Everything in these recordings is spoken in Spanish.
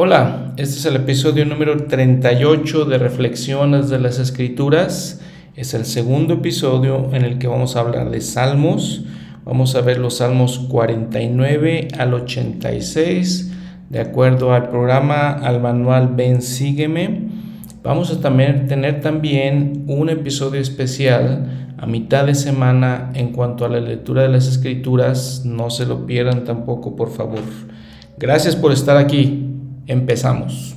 Hola, este es el episodio número 38 de Reflexiones de las Escrituras. Es el segundo episodio en el que vamos a hablar de salmos. Vamos a ver los salmos 49 al 86, de acuerdo al programa, al manual Ven Sígueme. Vamos a también, tener también un episodio especial a mitad de semana en cuanto a la lectura de las escrituras. No se lo pierdan tampoco, por favor. Gracias por estar aquí. Empezamos.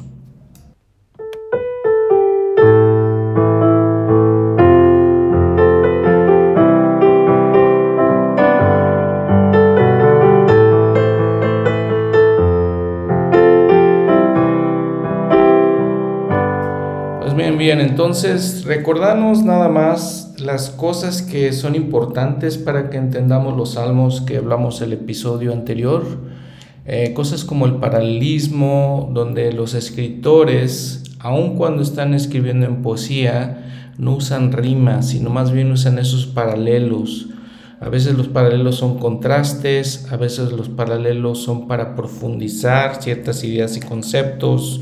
Pues bien, entonces recordamos nada más las cosas que son importantes para que entendamos los salmos que hablamos el episodio anterior. Eh, cosas como el paralelismo, donde los escritores, aun cuando están escribiendo en poesía, no usan rimas, sino más bien usan esos paralelos. A veces los paralelos son contrastes, a veces los paralelos son para profundizar ciertas ideas y conceptos.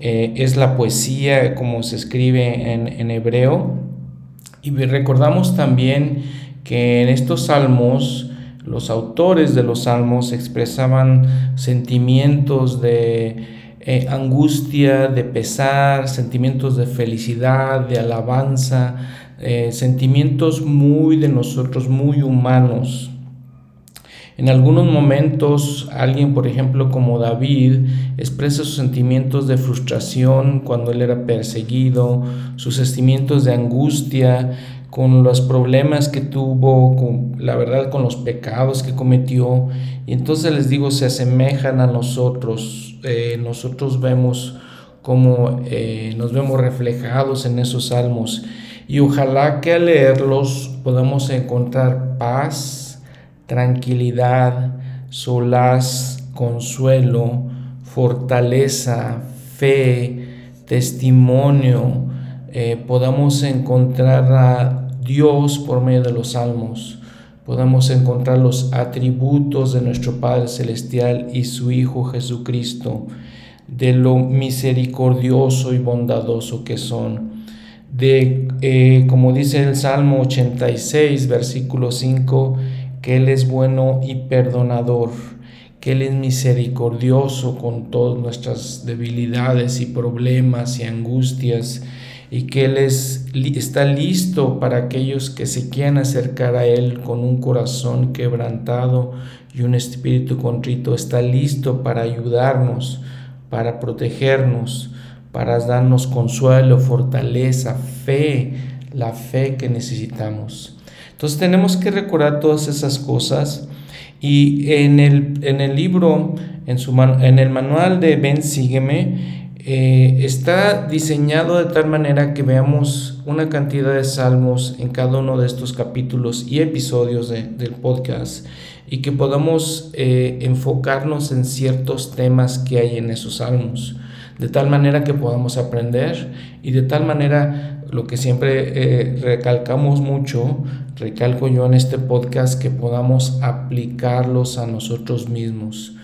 Eh, es la poesía como se escribe en, en hebreo. Y recordamos también que en estos salmos los autores de los salmos expresaban sentimientos de eh, angustia, de pesar, sentimientos de felicidad, de alabanza, eh, sentimientos muy de nosotros, muy humanos. En algunos momentos alguien, por ejemplo, como David, expresa sus sentimientos de frustración cuando él era perseguido, sus sentimientos de angustia con los problemas que tuvo, con la verdad, con los pecados que cometió. Y entonces les digo, se asemejan a nosotros. Eh, nosotros vemos cómo eh, nos vemos reflejados en esos salmos. Y ojalá que al leerlos podamos encontrar paz, tranquilidad, solaz, consuelo, fortaleza, fe, testimonio, eh, podamos encontrar Dios por medio de los salmos. Podemos encontrar los atributos de nuestro Padre Celestial y su Hijo Jesucristo, de lo misericordioso y bondadoso que son. De, eh, como dice el Salmo 86, versículo 5, que Él es bueno y perdonador, que Él es misericordioso con todas nuestras debilidades y problemas y angustias y que Él está listo para aquellos que se quieran acercar a Él con un corazón quebrantado y un espíritu contrito. Está listo para ayudarnos, para protegernos, para darnos consuelo, fortaleza, fe, la fe que necesitamos. Entonces tenemos que recordar todas esas cosas y en el, en el libro, en, su, en el manual de Ven, sígueme, eh, está diseñado de tal manera que veamos una cantidad de salmos en cada uno de estos capítulos y episodios del podcast y que podamos eh, enfocarnos en ciertos temas que hay en esos salmos, de tal manera que podamos aprender y de tal manera lo que siempre eh, recalcamos mucho, recalco yo en este podcast, que podamos aplicarlos a nosotros mismos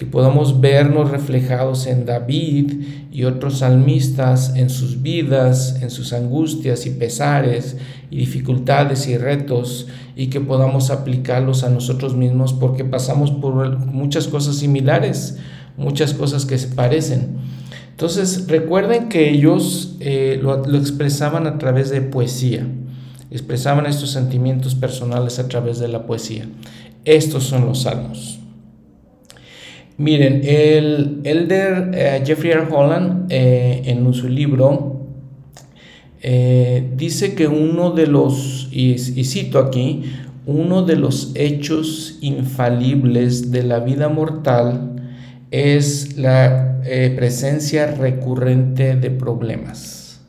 que podamos vernos reflejados en David y otros salmistas en sus vidas, en sus angustias y pesares y dificultades y retos y que podamos aplicarlos a nosotros mismos porque pasamos por muchas cosas similares, muchas cosas que se parecen. Entonces recuerden que ellos eh, lo, lo expresaban a través de poesía, expresaban estos sentimientos personales a través de la poesía. Estos son los salmos. Miren, el elder eh, Jeffrey R. Holland eh, en su libro eh, dice que uno de los, y, cito aquí, uno de los hechos infalibles de la vida mortal es la presencia recurrente de problemas.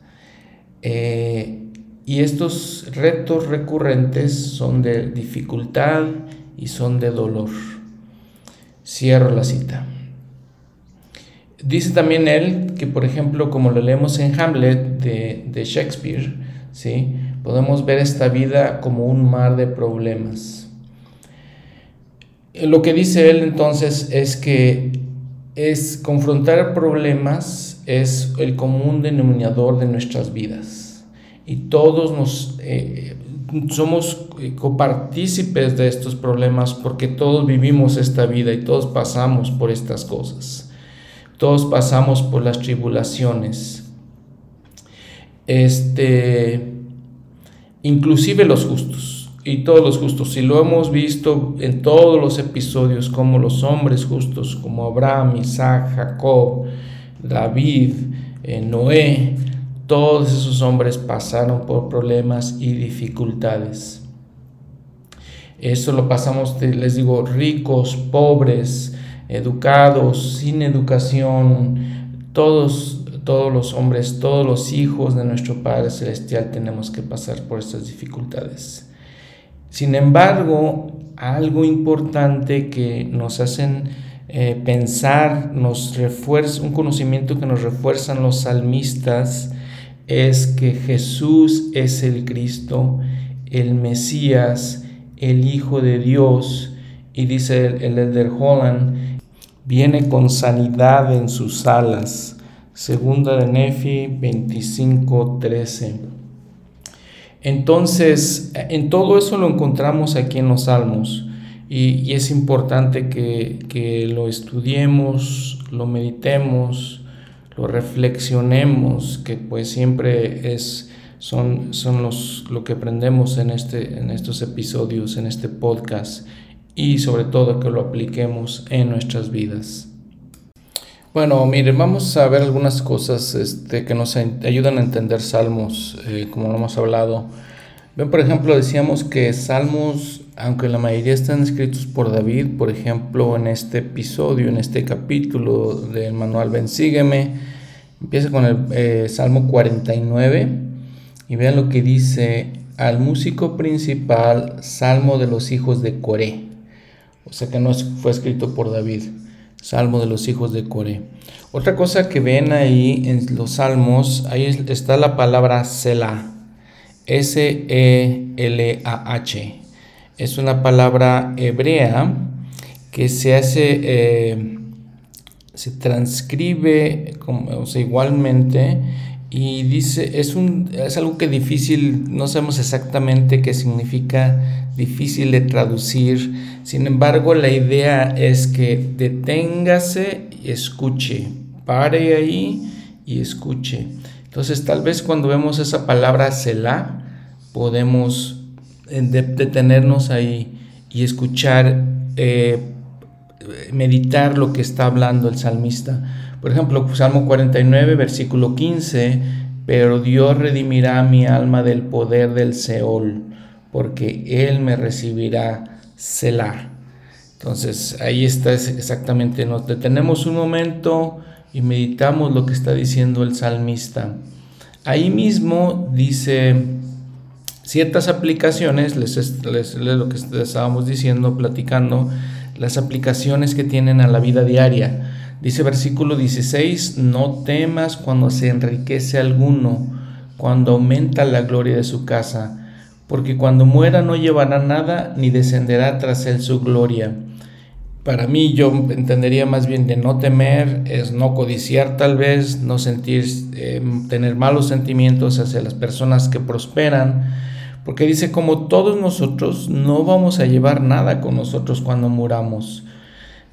y estos retos recurrentes son de dificultad y son de dolor. Cierro la cita. Dice también él que, por ejemplo, como lo leemos en Hamlet de, Shakespeare, ¿sí? podemos ver esta vida como un mar de problemas. Lo que dice él entonces es que es confrontar problemas, es el común denominador de nuestras vidas. Y todos nos eh, somos copartícipes de estos problemas porque todos vivimos esta vida y todos pasamos por estas cosas. Todos pasamos por las tribulaciones. Este, inclusive los justos y todos los justos. Y lo hemos visto en todos los episodios, como los hombres justos, como Abraham, Isaac, Jacob, David, eh, Noé, todos esos hombres pasaron por problemas y dificultades. Eso lo pasamos, les digo, ricos, pobres, educados, sin educación, todos, todos los hombres, todos los hijos de nuestro Padre Celestial tenemos que pasar por estas dificultades. Sin embargo, algo importante que nos hacen eh, pensar, nos refuerza, un conocimiento que nos refuerzan los salmistas, es que Jesús es el Cristo, el Mesías, el Hijo de Dios, y dice el, el Elder Holland, viene con sanidad en sus alas. Segunda de Nefi 25:13. Entonces, en todo eso lo encontramos aquí en los Salmos y, es importante que, lo estudiemos, lo meditemos, lo reflexionemos, que pues siempre es, son, son los, lo que aprendemos en, este, en estos episodios, en este podcast y sobre todo que lo apliquemos en nuestras vidas. Bueno, miren, vamos a ver algunas cosas este, que nos ayudan a entender salmos, eh, como lo hemos hablado. Ven, por ejemplo, decíamos que salmos, aunque la mayoría están escritos por David, por ejemplo, en este episodio, en este capítulo del manual Ven, sígueme, empieza con el eh, Salmo 49 y vean lo que dice al músico principal, Salmo de los hijos de Coré. O sea que no fue escrito por David. Salmo de los hijos de Coré. Otra cosa que ven ahí en los salmos, ahí está la palabra Selah. S-E-L-A-H. Es una palabra hebrea que se hace, eh, se transcribe como, igualmente y dice, es, un, es algo que difícil, no sabemos exactamente qué significa, difícil de traducir. Sin embargo, la idea es que deténgase y escuche, pare ahí y escuche. Entonces, tal vez cuando vemos esa palabra Selah, podemos eh, detenernos ahí y escuchar, eh, meditar lo que está hablando el salmista. Por ejemplo, Salmo 49, versículo 15, pero Dios redimirá mi alma del poder del Seol, porque Él me recibirá Selah. Entonces ahí está exactamente, nos detenemos un momento y meditamos lo que está diciendo el salmista. Ahí mismo dice ciertas aplicaciones, les, les, lo que estábamos diciendo, platicando, las aplicaciones que tienen a la vida diaria. Dice versículo 16, no temas cuando se enriquece alguno, cuando aumenta la gloria de su casa, porque cuando muera no llevará nada, ni descenderá tras él su gloria. Para mí yo entendería más bien de no temer, es no codiciar tal vez, no sentir, eh, tener malos sentimientos hacia las personas que prosperan, porque dice, como todos nosotros, no vamos a llevar nada con nosotros cuando muramos.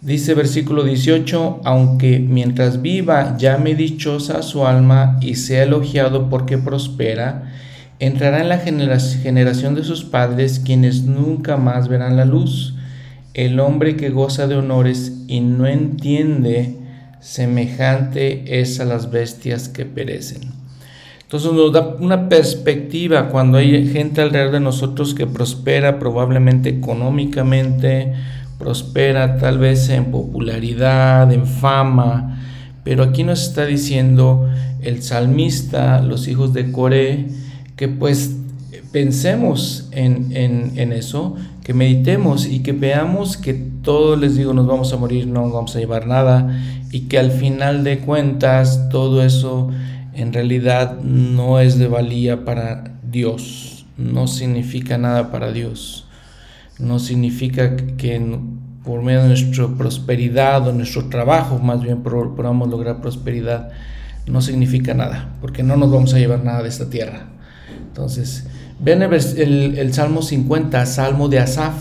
Dice versículo 18, aunque mientras viva llame dichosa su alma y sea elogiado porque prospera, entrará en la generación de sus padres quienes nunca más verán la luz. El hombre que goza de honores y no entiende, semejante es a las bestias que perecen. Entonces nos da una perspectiva cuando hay gente alrededor de nosotros que prospera probablemente económicamente, prospera tal vez en popularidad, en fama, pero aquí nos está diciendo el salmista, los hijos de Coré, que pues pensemos en, en, eso, que meditemos y que veamos que todos les digo nos vamos a morir, no vamos a llevar nada y que al final de cuentas todo eso en realidad no es de valía para Dios, no significa nada para Dios no significa que por medio de nuestra prosperidad o nuestro trabajo, más bien podamos lograr prosperidad, no significa nada, porque no nos vamos a llevar nada de esta tierra. Entonces, ven el, Salmo 50, Salmo de Asaf,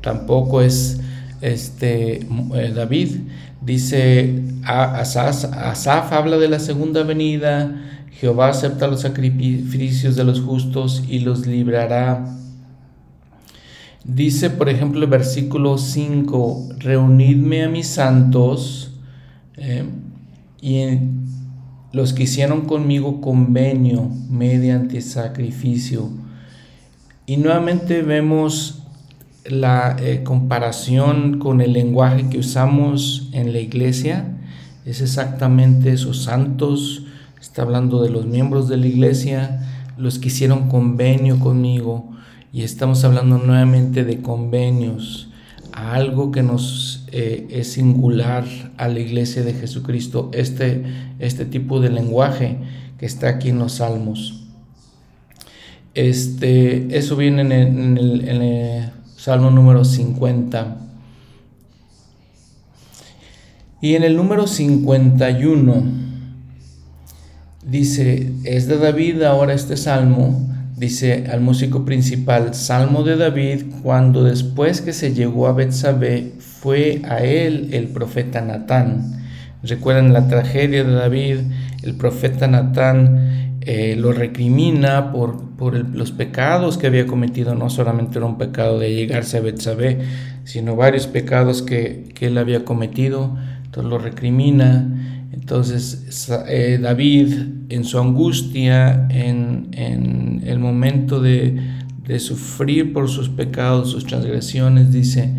tampoco es este, eh, David, dice Asaf, Asaf habla de la segunda venida, Jehová acepta los sacrificios de los justos y los librará. Dice, por ejemplo, el versículo 5, reunidme a mis santos eh, y los que hicieron conmigo convenio mediante sacrificio. Y nuevamente vemos la eh, comparación con el lenguaje que usamos en la iglesia. Es exactamente esos santos está hablando de los miembros de la iglesia, los que hicieron convenio conmigo, y estamos hablando nuevamente de convenios, algo que nos eh, es singular a la iglesia de Jesucristo, este, este tipo de lenguaje que está aquí en los salmos. Este, eso viene en el Salmo número 50. Y en el número 51 dice, es de David ahora este salmo, dice al músico principal, Salmo de David, cuando después que se llegó a Betsabé, fue a él el profeta Natán. Recuerdan la tragedia de David, el profeta Natán eh, lo recrimina por, por los pecados que había cometido, no solamente era un pecado de llegarse a Betsabé, sino varios pecados que, que él había cometido, entonces lo recrimina entonces eh, David en su angustia, en, el momento de, de, sufrir por sus pecados, sus transgresiones, dice,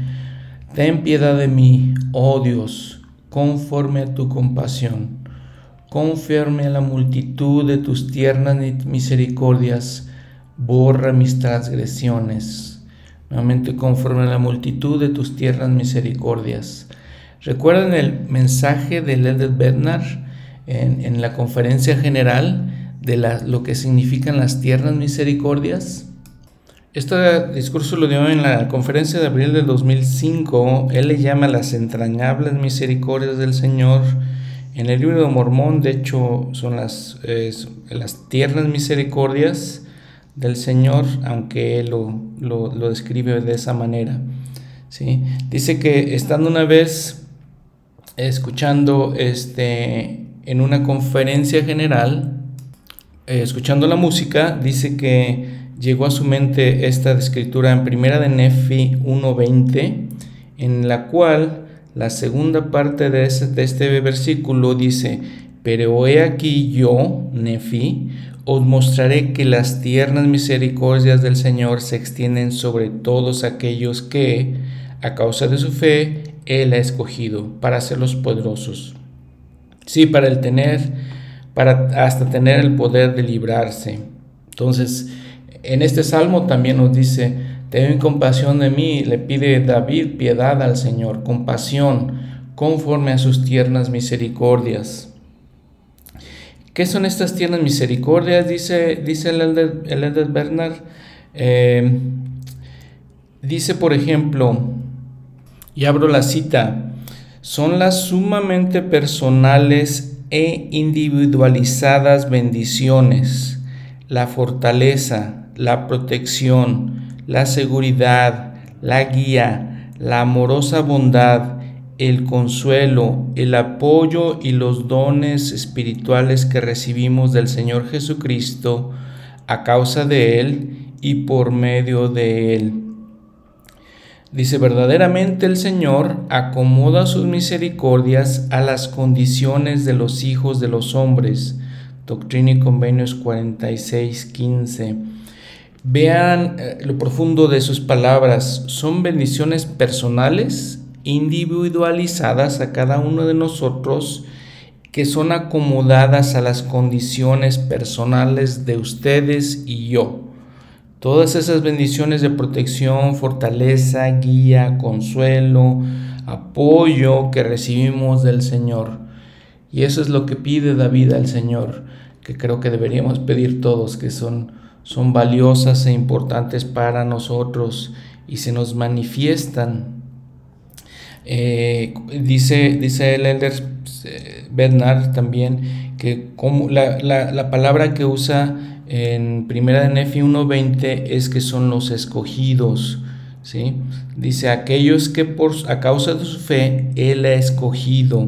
ten piedad de mí, oh Dios, conforme a tu compasión, conforme a la multitud de tus tiernas misericordias, borra mis transgresiones. Nuevamente, conforme a la multitud de tus tiernas misericordias ¿Recuerdan el mensaje de Ledet Bednar en, la conferencia general de lo que significan las tiernas misericordias? Este discurso lo dio en la conferencia de abril del 2005. Él le llama las entrañables misericordias del Señor. En el libro de Mormón, de hecho, son las, las tiernas misericordias del Señor, aunque él lo, lo, describe de esa manera. ¿sí? Dice que estando una vez escuchando este, en una conferencia general, eh, escuchando la música, dice que llegó a su mente esta escritura en primera de Nefi 1.20, en la cual la segunda parte de, de este versículo dice, pero he aquí yo, Nefi, os mostraré que las tiernas misericordias del Señor se extienden sobre todos aquellos que, a causa de su fe, él ha escogido para hacerlos poderosos. Sí, para el tener, para hasta tener el poder de librarse. Entonces, en este salmo también nos dice, ten compasión de mí, le pide David piedad al Señor, compasión, conforme a sus tiernas misericordias. ¿Qué son estas tiernas misericordias? Dice, dice el Elder, Bernard. Eh, dice, por ejemplo, y abro la cita, son las sumamente personales e individualizadas bendiciones, la fortaleza, la protección, la seguridad, la guía, la amorosa bondad, el consuelo, el apoyo y los dones espirituales que recibimos del Señor Jesucristo a causa de Él y por medio de Él. Dice, verdaderamente el Señor acomoda sus misericordias a las condiciones de los hijos de los hombres. Doctrina y Convenios 46, 15. Vean eh, lo profundo de sus palabras. Son bendiciones personales, individualizadas a cada uno de nosotros, que son acomodadas a las condiciones personales de ustedes y yo. Todas esas bendiciones de protección, fortaleza, guía, consuelo, apoyo que recibimos del Señor. Y eso es lo que pide David al Señor, que creo que deberíamos pedir todos, que son, son valiosas e importantes para nosotros y se nos manifiestan. Eh, dice, dice el elder eh, Bernard también que como la, la, palabra que usa en primera de Nefi 1.20 es que son los escogidos. ¿sí? Dice aquellos que por, a causa de su fe Él ha escogido.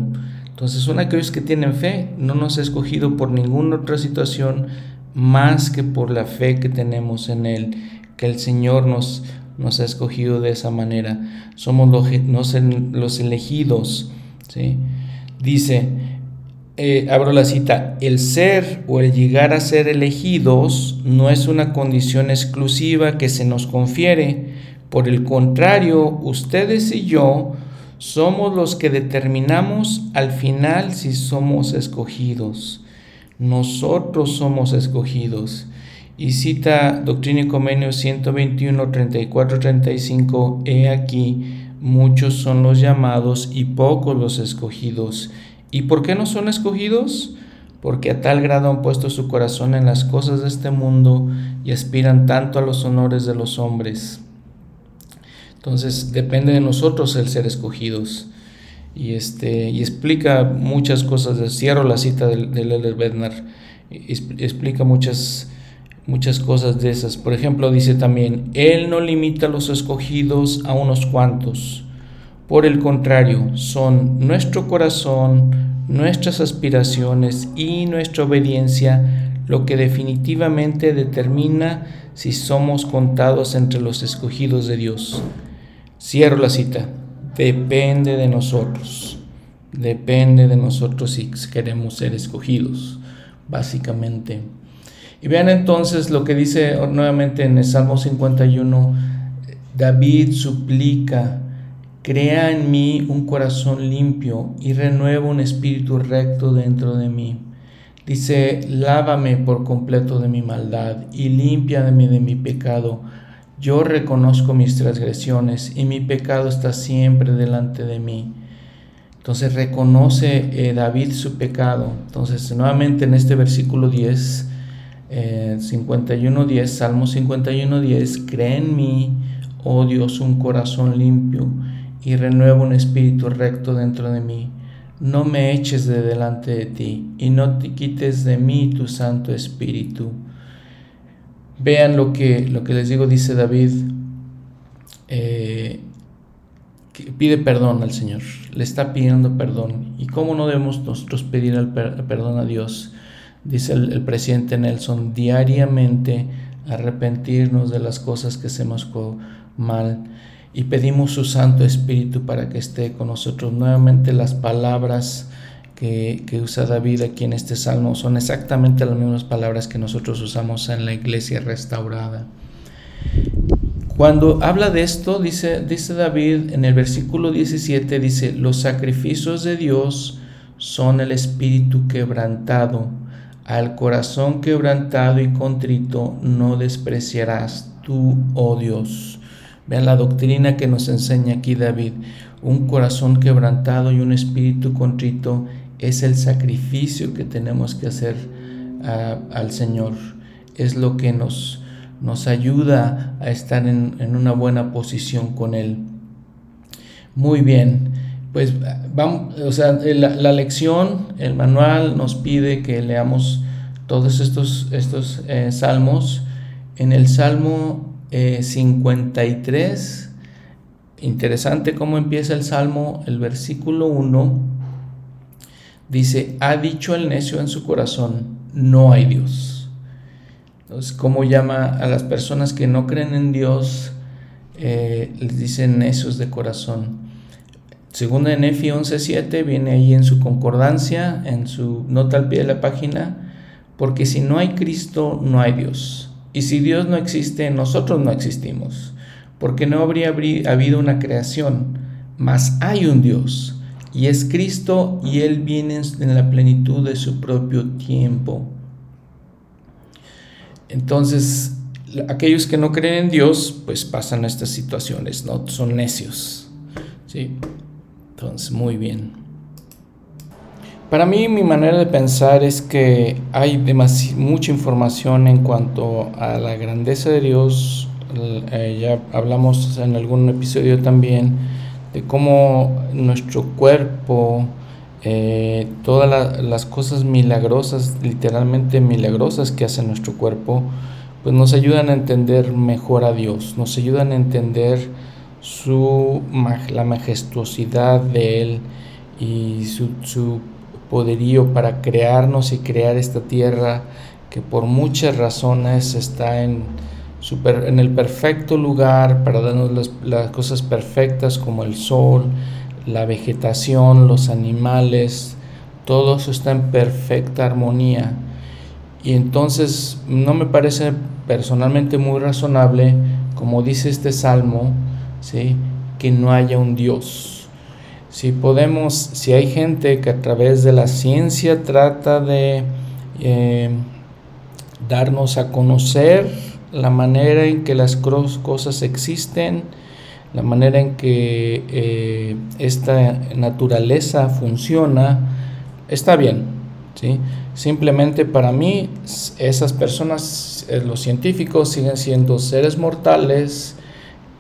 Entonces son aquellos que tienen fe, no nos ha escogido por ninguna otra situación más que por la fe que tenemos en Él, que el Señor nos, nos ha escogido de esa manera. Somos los, los elegidos. ¿sí? Dice, eh, abro la cita, el ser o el llegar a ser elegidos no es una condición exclusiva que se nos confiere. Por el contrario, ustedes y yo somos los que determinamos al final si somos escogidos. Nosotros somos escogidos. Y cita Doctrina y Convenio 121, 34, 35, he aquí, muchos son los llamados y pocos los escogidos. ¿Y por qué no son escogidos? Porque a tal grado han puesto su corazón en las cosas de este mundo y aspiran tanto a los honores de los hombres. Entonces depende de nosotros el ser escogidos. Y, este, y explica muchas cosas. Cierro la cita del, del Bednar. Explica muchas muchas cosas de esas. Por ejemplo, dice también, Él no limita a los escogidos a unos cuantos. Por el contrario, son nuestro corazón, nuestras aspiraciones y nuestra obediencia lo que definitivamente determina si somos contados entre los escogidos de Dios. Cierro la cita. Depende de nosotros. Depende de nosotros si queremos ser escogidos, básicamente. Y vean entonces lo que dice nuevamente en el Salmo 51, David suplica, crea en mí un corazón limpio y renueva un espíritu recto dentro de mí. Dice, lávame por completo de mi maldad y límpiame de mi pecado. Yo reconozco mis transgresiones y mi pecado está siempre delante de mí. Entonces reconoce eh, David su pecado. Entonces nuevamente en este versículo 10 eh, 51.10, Salmo 51.10, cree en mí, oh Dios, un corazón limpio y renueva un espíritu recto dentro de mí. No me eches de delante de ti y no te quites de mí tu Santo Espíritu. Vean lo que, lo que les digo, dice David, eh, pide perdón al Señor, le está pidiendo perdón. ¿Y cómo no debemos nosotros pedir el perdón a Dios? dice el, presidente Nelson, diariamente arrepentirnos de las cosas que hacemos mal y pedimos su Santo Espíritu para que esté con nosotros. Nuevamente las palabras que, que, usa David aquí en este salmo son exactamente las mismas palabras que nosotros usamos en la iglesia restaurada. Cuando habla de esto, dice, dice David en el versículo 17, dice, los sacrificios de Dios son el espíritu quebrantado al corazón quebrantado y contrito no despreciarás tú, oh Dios. Vean la doctrina que nos enseña aquí David. Un corazón quebrantado y un espíritu contrito es el sacrificio que tenemos que hacer al Señor. Es lo que nos, nos ayuda a estar en, una buena posición con Él. Muy bien pues vamos, o sea, la, lección, el manual nos pide que leamos todos estos, estos eh, salmos. En el Salmo 53, eh, interesante cómo empieza el Salmo, el versículo 1, dice, ha dicho el necio en su corazón, no hay Dios. Entonces, ¿cómo llama a las personas que no creen en Dios? Eh, les dicen necios de corazón. Segunda de Nefi 11.7 viene ahí en su concordancia, en su nota al pie de la página, porque si no hay Cristo, no hay Dios. Y si Dios no existe, nosotros no existimos, porque no habría habido una creación, mas hay un Dios, y es Cristo, y Él viene en la plenitud de su propio tiempo. Entonces, aquellos que no creen en Dios, pues pasan estas situaciones, ¿no? Son necios. ¿sí? Entonces, muy bien. Para mí mi manera de pensar es que hay mucha información en cuanto a la grandeza de Dios. Eh, ya hablamos en algún episodio también de cómo nuestro cuerpo, eh, todas las cosas milagrosas, literalmente milagrosas que hace nuestro cuerpo, pues nos ayudan a entender mejor a Dios, nos ayudan a entender su, la majestuosidad de Él y su, su poderío para crearnos y crear esta tierra que por muchas razones está en, super, en el perfecto lugar para darnos las, las cosas perfectas como el sol, la vegetación, los animales, todo eso está en perfecta armonía. Y entonces no me parece personalmente muy razonable, como dice este salmo, ¿sí? que no haya un Dios. Si podemos, si hay gente que a través de la ciencia trata de eh, darnos a conocer la manera en que las cosas existen, la manera en que eh, esta naturaleza funciona, está bien. ¿sí? Simplemente para mí esas personas, eh, los científicos, siguen siendo seres mortales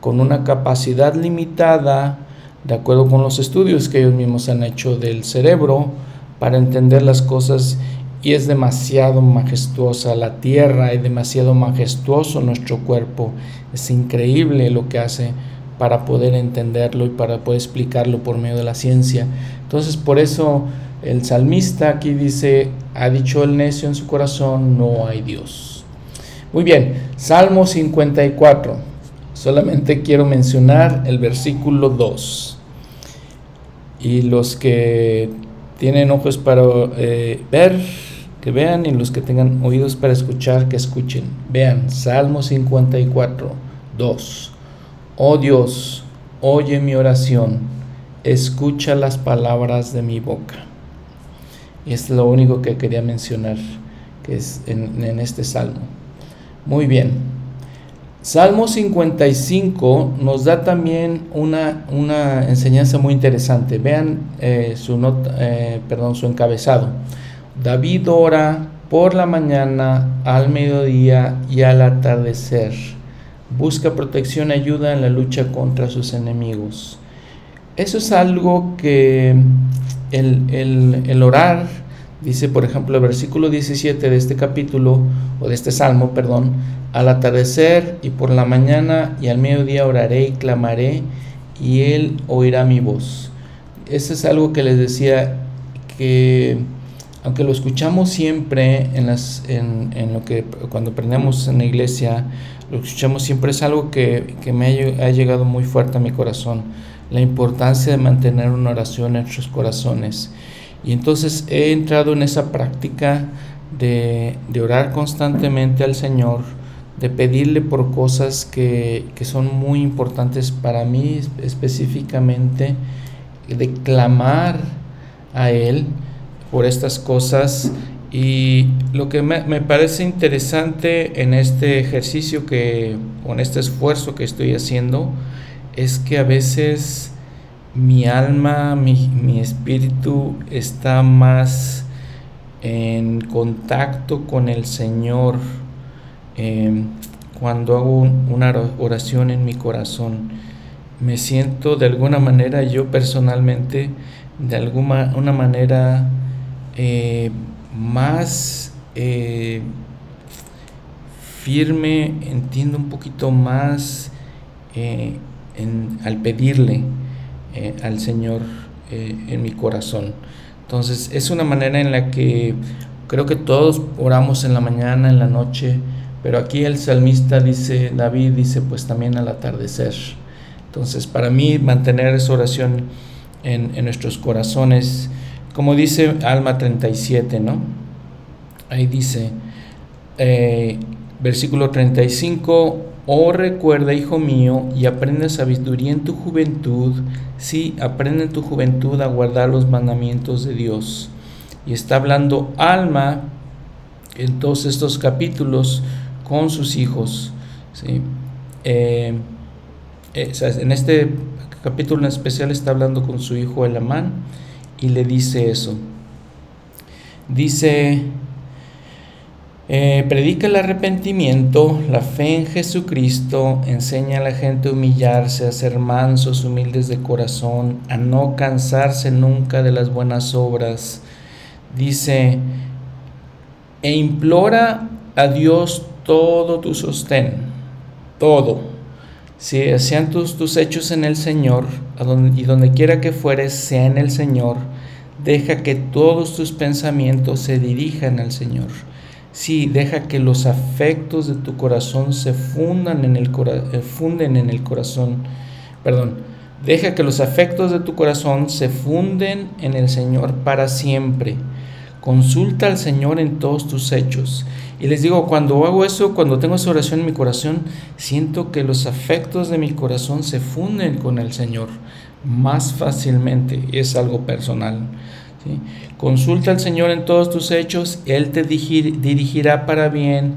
con una capacidad limitada, de acuerdo con los estudios que ellos mismos han hecho del cerebro, para entender las cosas y es demasiado majestuosa la tierra, es demasiado majestuoso nuestro cuerpo, es increíble lo que hace para poder entenderlo y para poder explicarlo por medio de la ciencia. Entonces por eso el salmista aquí dice, ha dicho el necio en su corazón, no hay Dios. Muy bien, Salmo 54. Solamente quiero mencionar el versículo 2. Y los que tienen ojos para eh, ver, que vean, y los que tengan oídos para escuchar, que escuchen. Vean, Salmo 54, 2. Oh Dios, oye mi oración, escucha las palabras de mi boca. Y es lo único que quería mencionar, que es en, este salmo. Muy bien. Salmo 55 nos da también una, una enseñanza muy interesante. Vean eh, su, nota, eh, perdón, su encabezado. David ora por la mañana, al mediodía y al atardecer busca protección y ayuda en la lucha contra sus enemigos. Eso es algo que el, orar, dice por ejemplo el versículo 17 de este capítulo, o de este salmo, perdón, al atardecer y por la mañana y al mediodía oraré y clamaré y él oirá mi voz. Eso es algo que les decía que aunque lo escuchamos siempre en, las, en, en lo que cuando aprendemos en la iglesia, lo escuchamos siempre, es algo que, me ha, llegado muy fuerte a mi corazón, la importancia de mantener una oración en nuestros corazones. Y entonces he entrado en esa práctica de, orar constantemente al Señor, de pedirle por cosas que, que son muy importantes para mí específicamente, de clamar a Él por estas cosas. Y lo que me, parece interesante en este ejercicio que, o en este esfuerzo que estoy haciendo, es que a veces mi alma, mi, espíritu está más en contacto con el Señor em, cuando hago una oración en mi corazón. Me siento de alguna manera, yo personalmente, de alguna una manera, eh, más eh, firme, entiendo un poquito más eh, al pedirle eh, al Señor en mi corazón. Entonces es una manera en la que creo que todos oramos en la mañana, en la noche, pero aquí el salmista dice, David dice pues también al atardecer. Entonces para mí mantener esa oración en, en nuestros corazones como dice Alma 37, ¿no? Ahí dice, eh, versículo 35, oh recuerda, hijo mío, y aprende sabiduría en tu juventud, sí, aprende en tu juventud a guardar los mandamientos de Dios. Y está hablando Alma en todos estos capítulos con sus hijos. ¿sí? Eh, eh, en este capítulo en especial está hablando con su hijo Elamán y le dice eso. Dice, Eh, predica el arrepentimiento, la fe en Jesucristo, enseña a la gente a humillarse, a ser mansos, humildes de corazón, a no cansarse nunca de las buenas obras. Dice, e implora a Dios todo tu sostén, todo. Si sean tus, tus hechos en el Señor, y donde quiera que fueres, sea en el Señor, deja que todos tus pensamientos se dirijan al Señor Sí, deja que los afectos de tu corazón se fundan en el eh, funden en el corazón. Perdón. Deja que los afectos de tu corazón se funden en el Señor para siempre. Consulta al Señor en todos tus hechos. Y les digo, cuando hago eso, cuando tengo esa oración en mi corazón, siento que los afectos de mi corazón se funden con el Señor más fácilmente. Es algo personal. Consulta al Señor en todos tus hechos, Él te dirigirá para bien.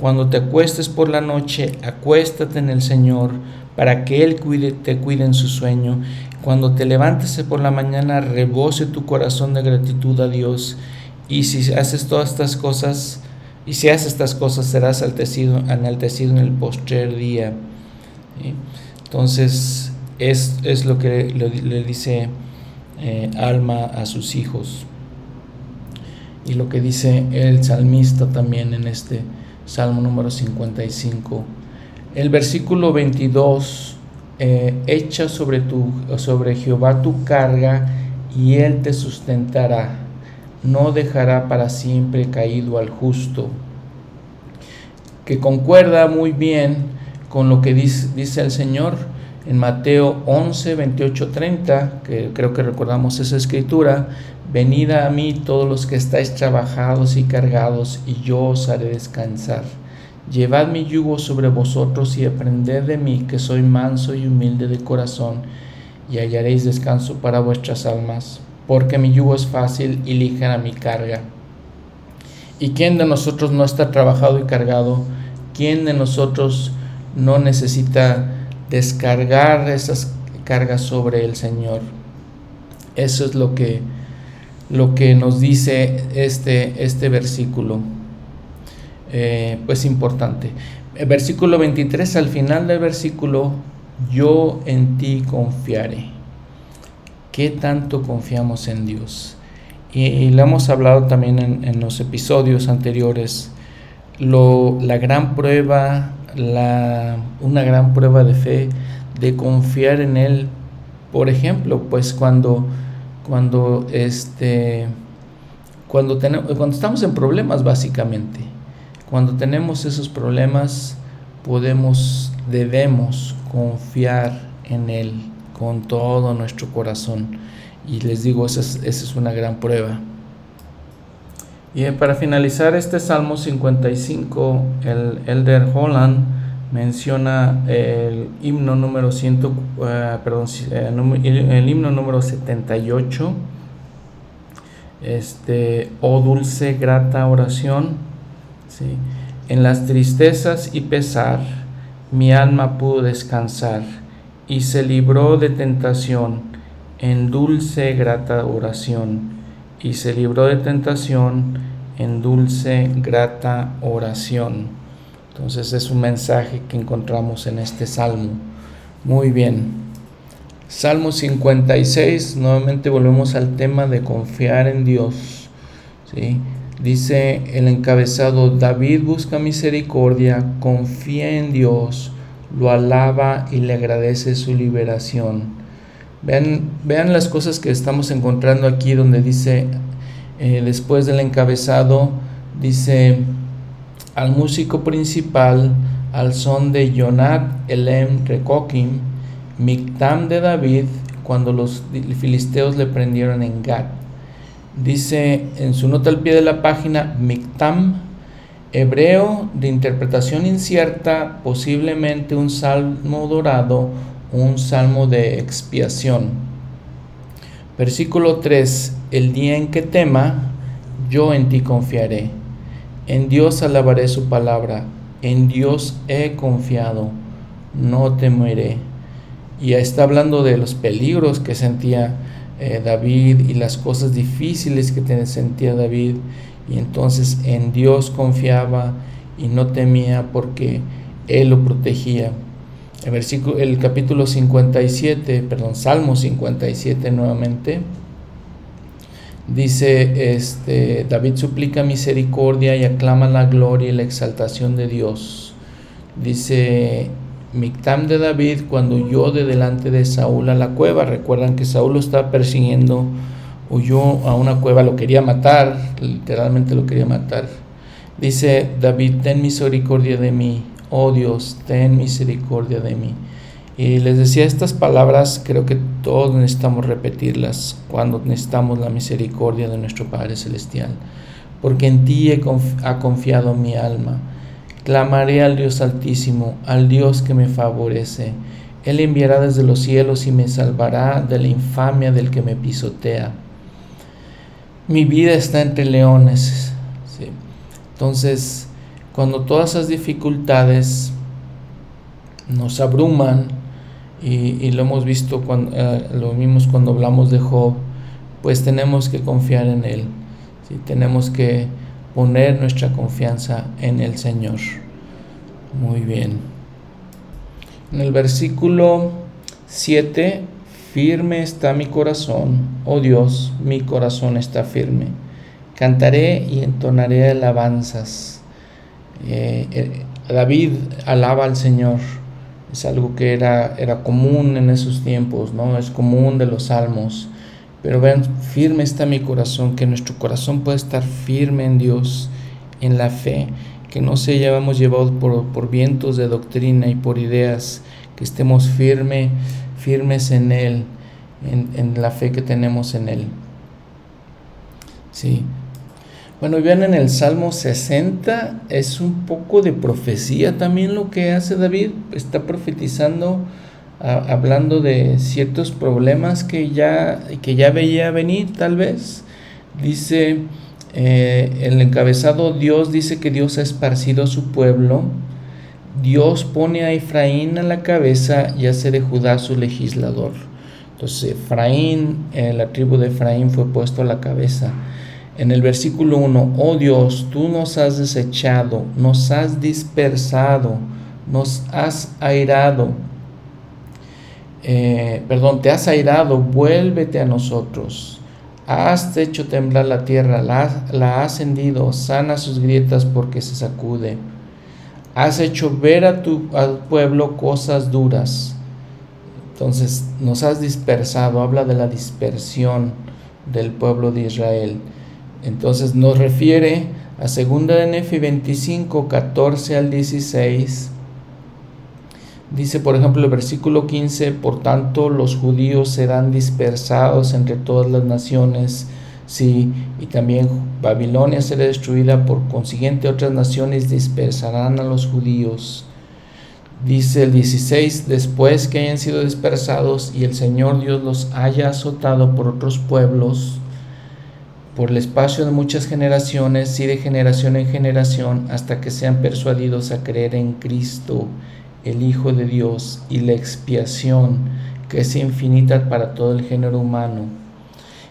Cuando te acuestes por la noche, acuéstate en el Señor para que Él te cuide en su sueño. Cuando te levantes por la mañana, rebose tu corazón de gratitud a Dios. Y si haces todas estas cosas, y si haces estas cosas, serás enaltecido, en el postrer día. Entonces, es, es lo que le dice eh, alma a sus hijos. Y lo que dice el salmista también en este Salmo número 55. El versículo 22, eh, echa sobre, tu, sobre Jehová tu carga y él te sustentará. No dejará para siempre caído al justo. Que concuerda muy bien con lo que dice, dice el Señor en Mateo 11, 28, 30, que creo que recordamos esa escritura, venid a mí todos los que estáis trabajados y cargados, y yo os haré descansar. Llevad mi yugo sobre vosotros y aprended de mí, que soy manso y humilde de corazón, y hallaréis descanso para vuestras almas, porque mi yugo es fácil y ligera mi carga. ¿Y quién de nosotros no está trabajado y cargado? ¿Quién de nosotros no necesita descargar esas cargas sobre el Señor. Eso es lo que, lo que nos dice este, este versículo. Eh, pues importante. El versículo 23, al final del versículo, yo en ti confiaré. ¿Qué tanto confiamos en Dios? Y, lo hemos hablado también en, en los episodios anteriores. Lo, la gran prueba la, una gran prueba de fe, de confiar en Él. Por ejemplo, pues cuando, cuando, este, cuando, tenemos, cuando estamos en problemas básicamente, cuando tenemos esos problemas, podemos, debemos confiar en Él con todo nuestro corazón. Y les digo, esa es, esa es una gran prueba. Y para finalizar este Salmo 55, el Elder Holland menciona el himno número 100, eh, perdón, eh, el himno número 78, este, oh dulce, grata oración, en las tristezas y pesar, mi alma pudo descansar y se libró de tentación en dulce, grata oración. Y se libró de tentación en dulce, grata oración. Entonces es un mensaje que encontramos en este salmo. Muy bien. Salmo 56, nuevamente volvemos al tema de confiar en Dios. ¿sí? Dice el encabezado, David busca misericordia, confía en Dios, lo alaba y le agradece su liberación. Vean, vean las cosas que estamos encontrando aquí donde dice, eh, después del encabezado, dice, al músico principal, al son de Jonat Elem Rekokim, Mictam de David, cuando los filisteos le prendieron en Gad. Dice en su nota al pie de la página, Mictam, hebreo de interpretación incierta, posiblemente un salmo dorado un salmo de expiación. Versículo 3. El día en que tema, yo en ti confiaré. En Dios alabaré su palabra. En Dios he confiado. No temeré. Y está hablando de los peligros que sentía eh, David y las cosas difíciles que sentía David. y entonces en Dios confiaba y no temía porque Él lo protegía. El, versículo, el capítulo 57, perdón, Salmo 57 nuevamente, dice, este, David suplica misericordia y aclama la gloria y la exaltación de Dios. Dice Mictam de David cuando huyó de delante de Saúl a la cueva. Recuerdan que Saúl lo estaba persiguiendo, huyó a una cueva, lo quería matar, literalmente lo quería matar. Dice David, ten misericordia de mí, oh Dios, ten misericordia de mí. Y les decía estas palabras, creo que todos necesitamos repetirlas cuando necesitamos la misericordia de nuestro Padre Celestial, porque en ti ha confiado mi alma. Clamaré al Dios Altísimo, al Dios que me favorece. Él enviará desde los cielos y me salvará de la infamia del que me pisotea. Mi vida está entre leones. Entonces, cuando todas esas dificultades nos abruman, y, lo hemos visto cuando eh, lo vimos cuando hablamos de Job, pues tenemos que confiar en Él, ¿sí? tenemos que poner nuestra confianza en el Señor. Muy bien. En el versículo 7, firme está mi corazón, oh Dios, mi corazón está firme. Cantaré y entonaré alabanzas. Eh, eh, David alaba al Señor es algo que era, era común en esos tiempos, ¿no? Es común de los salmos. Pero vean, firme está mi corazón, que nuestro corazón puede estar firme en Dios, en la fe, que no se llevamos llevados por, por vientos de doctrina y por ideas, que estemos firme, firmes en Él, en, en la fe que tenemos en Él. Sí, bueno, vean en el Salmo 60, es un poco de profecía también lo que hace David. Está profetizando, hablando de ciertos problemas que ya, que ya veía venir tal vez. Dice, eh, el encabezado Dios dice que Dios ha esparcido a su pueblo. Dios pone a Efraín a la cabeza y hace de Judá su legislador. Entonces Efraín, eh, la tribu de Efraín fue puesto a la cabeza en el versículo 1, oh Dios, tú nos has desechado, nos has dispersado, nos has airado, eh, perdón, te has airado, vuélvete a nosotros. Has hecho temblar la tierra, la, has hendido, sana sus grietas porque se sacude. Has hecho ver a tu al pueblo cosas duras. Entonces nos has dispersado, habla de la dispersión del pueblo de Israel. Entonces nos refiere a 2 de Nefi 25, 14 al 16. Dice, por ejemplo, el versículo 15, por tanto los judíos serán dispersados entre todas las naciones, sí, y también Babilonia será destruida, por consiguiente otras naciones dispersarán a los judíos. Dice el 16, después que hayan sido dispersados y el Señor Dios los haya azotado por otros pueblos, por el espacio de muchas generaciones y de generación en generación hasta que sean persuadidos a creer en Cristo, el Hijo de Dios, y la expiación que es infinita para todo el género humano.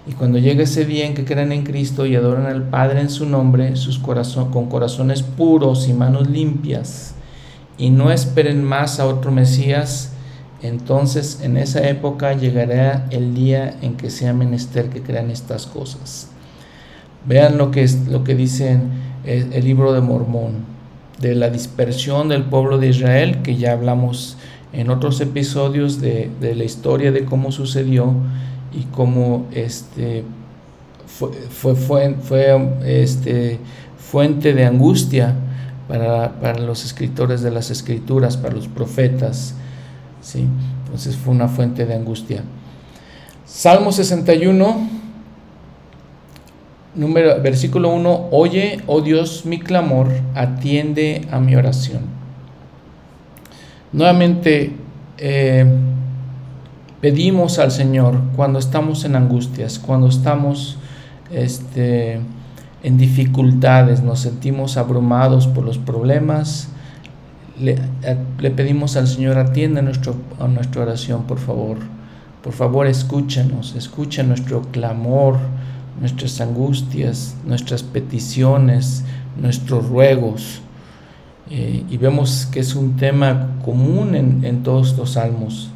Y cuando llegue ese día en que crean en Cristo y adoran al Padre en su nombre, sus corazón, con corazones puros y manos limpias, y no esperen más a otro Mesías, entonces en esa época llegará el día en que sea menester que crean estas cosas. Vean lo que, es, lo que dice el, el libro de Mormón, de la dispersión del pueblo de Israel, que ya hablamos en otros episodios de, la historia de cómo sucedió y cómo este, fue, fue, fue, este, fuente de angustia para, para, los escritores de las escrituras, para los profetas. ¿sí? Entonces fue una fuente de angustia. Salmo 61 Número, versículo 1, oye, oh Dios, mi clamor, atiende a mi oración. Nuevamente, eh, pedimos al Señor cuando estamos en angustias, cuando estamos este, en dificultades, nos sentimos abrumados por los problemas, le, le pedimos al Señor, atiende a, nuestro, a nuestra oración, por favor. Por favor, escúchanos, escucha nuestro clamor, nuestras angustias, nuestras peticiones, nuestros ruegos. Eh, y vemos que es un tema común en, todos los salmos,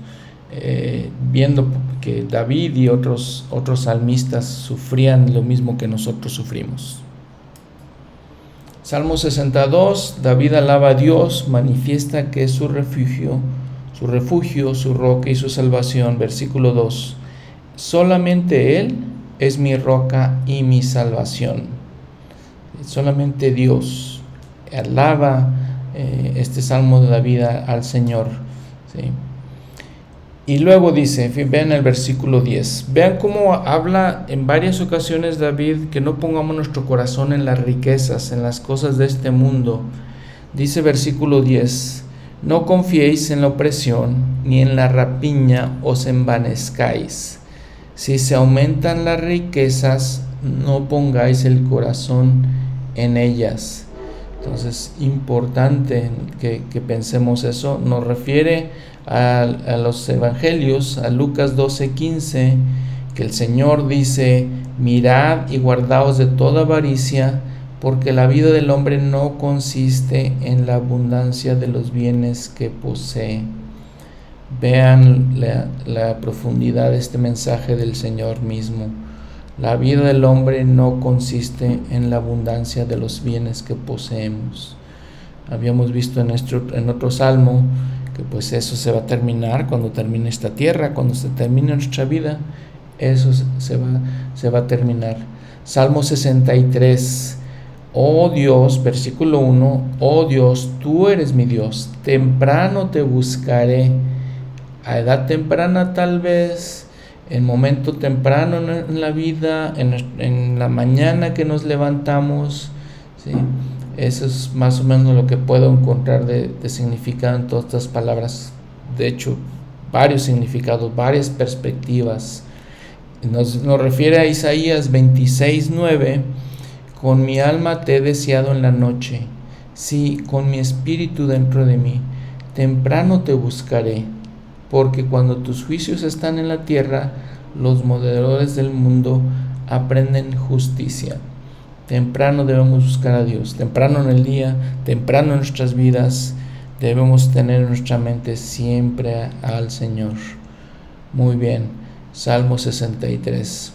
eh, viendo que David y otros, otros salmistas sufrían lo mismo que nosotros sufrimos. Salmo 62, David alaba a Dios, manifiesta que es su refugio, su refugio, su roca y su salvación. Versículo 2, solamente Él es mi roca y mi salvación. Solamente Dios alaba eh, este salmo de David al Señor. Y luego dice, vean el versículo 10, vean cómo habla en varias ocasiones David que no pongamos nuestro corazón en las riquezas, en las cosas de este mundo. Dice versículo 10, no confiéis en la opresión, ni en la rapiña os envanezcáis. Si se aumentan las riquezas, no pongáis el corazón en ellas. Entonces, importante que, pensemos eso. Nos refiere a, los evangelios, a Lucas 12:15, que el Señor dice, mirad y guardaos de toda avaricia, porque la vida del hombre no consiste en la abundancia de los bienes que posee. Vean la, profundidad de este mensaje del Señor mismo. La vida del hombre no consiste en la abundancia de los bienes que poseemos. Habíamos visto en, nuestro, en otro salmo que pues eso se va a terminar cuando termine esta tierra, cuando se termine nuestra vida, eso se va, se va a terminar. Salmo 63, oh Dios, versículo 1, oh Dios, tú eres mi Dios, temprano te buscaré, a edad temprana tal vez, en momento temprano en la vida, en, en la mañana que nos levantamos, ¿sí? Eso es más o menos lo que puedo encontrar de, significado en todas estas palabras. De hecho, varios significados, varias perspectivas. Nos, nos refiere a Isaías 26, 9. Con mi alma te he deseado en la noche, sí, con mi espíritu dentro de mí. Temprano te buscaré, porque cuando tus juicios están en la tierra, los moderadores del mundo aprenden justicia. Temprano debemos buscar a Dios, temprano en el día, temprano en nuestras vidas, debemos tener en nuestra mente siempre al Señor. Muy bien, Salmo 63.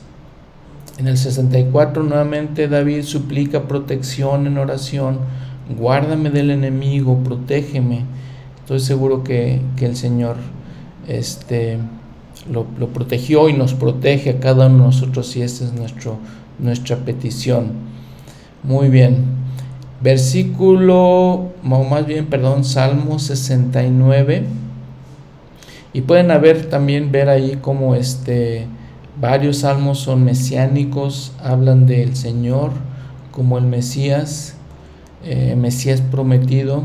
En el 64 nuevamente David suplica protección en oración, guárdame del enemigo, protégeme. Estoy seguro que, el Señor este, lo, protegió y nos protege a cada uno de nosotros y esta es nuestro, nuestra petición. Muy bien. Versículo, o más bien, perdón, Salmo 69. Y pueden haber también ver ahí como este varios salmos son mesiánicos, hablan del Señor como el Mesías, eh, Mesías prometido.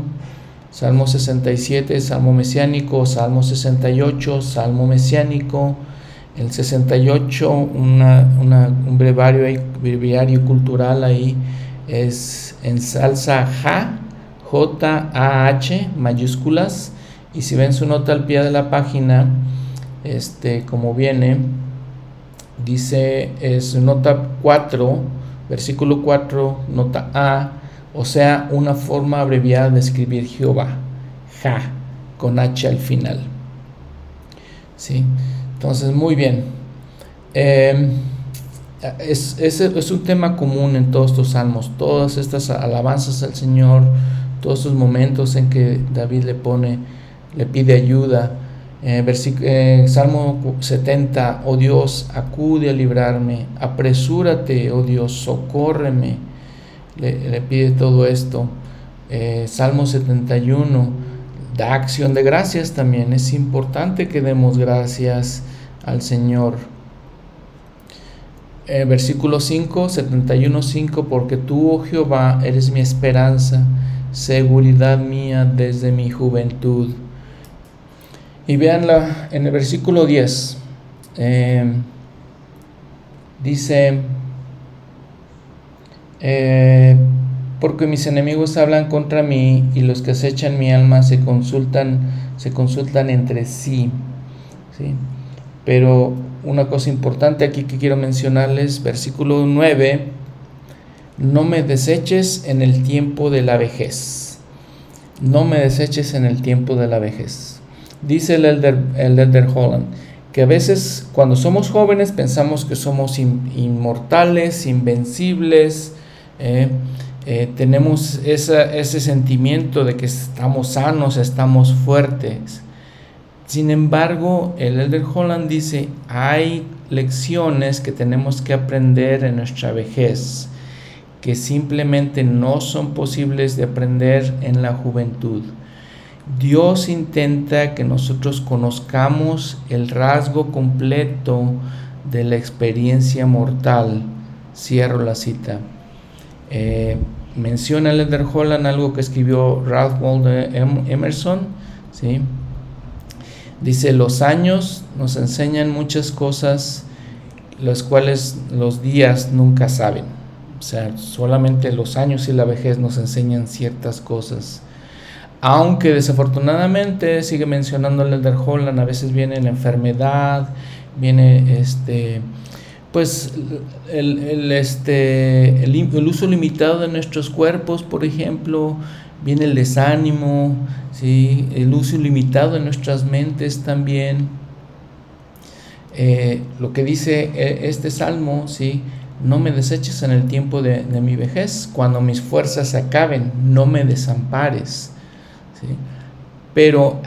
Salmo 67, Salmo mesiánico, Salmo 68, Salmo mesiánico. El 68, una, un brevario, breviario cultural ahí es en salsa J, J-A-H, mayúsculas. Y si ven su nota al pie de la página, este, como viene, dice, es nota 4, versículo 4, nota A, o sea, una forma abreviada de escribir Jehová, Ja, con H al final. ¿Sí? Entonces, muy bien. Eh, es, es, un tema común en todos estos salmos, todas estas alabanzas al Señor, todos esos momentos en que David le pone, le pide ayuda. Eh, eh, Salmo 70, oh Dios, acude a librarme, apresúrate, oh Dios, socórreme. Le, pide todo esto. Eh, Salmo 71, da acción de gracias también. Es importante que demos gracias al Señor. Eh, versículo 5, 71, 5, porque tú, oh Jehová, eres mi esperanza, seguridad mía desde mi juventud. Y veanla en el versículo 10. Em, dice, eh, porque mis enemigos hablan contra mí y los que acechan mi alma se consultan, se consultan entre sí. Pero una cosa importante aquí que quiero mencionarles, versículo 9, no me deseches en el tiempo de la vejez. No me deseches en el tiempo de la vejez. Dice el Elder, el Elder Holland que a veces cuando somos jóvenes pensamos que somos inmortales, invencibles, eh, eh, tenemos ese sentimiento de que estamos sanos, estamos fuertes. Sin embargo, el Elder Holland dice, hay lecciones que tenemos que aprender en nuestra vejez, que simplemente no son posibles de aprender en la juventud. Dios intenta que nosotros conozcamos el rasgo completo de la experiencia mortal. Cierro la cita. Eh, menciona Leder Holland algo que escribió Ralph Waldo Emerson. ¿sí? Dice, los años nos enseñan muchas cosas, las cuales los días nunca saben. O sea, solamente los años y la vejez nos enseñan ciertas cosas. Aunque desafortunadamente sigue mencionando el Elder Holland, a veces viene la enfermedad, viene este pues el, este, el, uso limitado de nuestros cuerpos, por ejemplo, viene el desánimo, ¿sí? el uso ilimitado de nuestras mentes también. Eh, lo que dice eh, este salmo, ¿sí? no me deseches en el tiempo de, de mi vejez, cuando mis fuerzas se acaben, no me desampares. Pero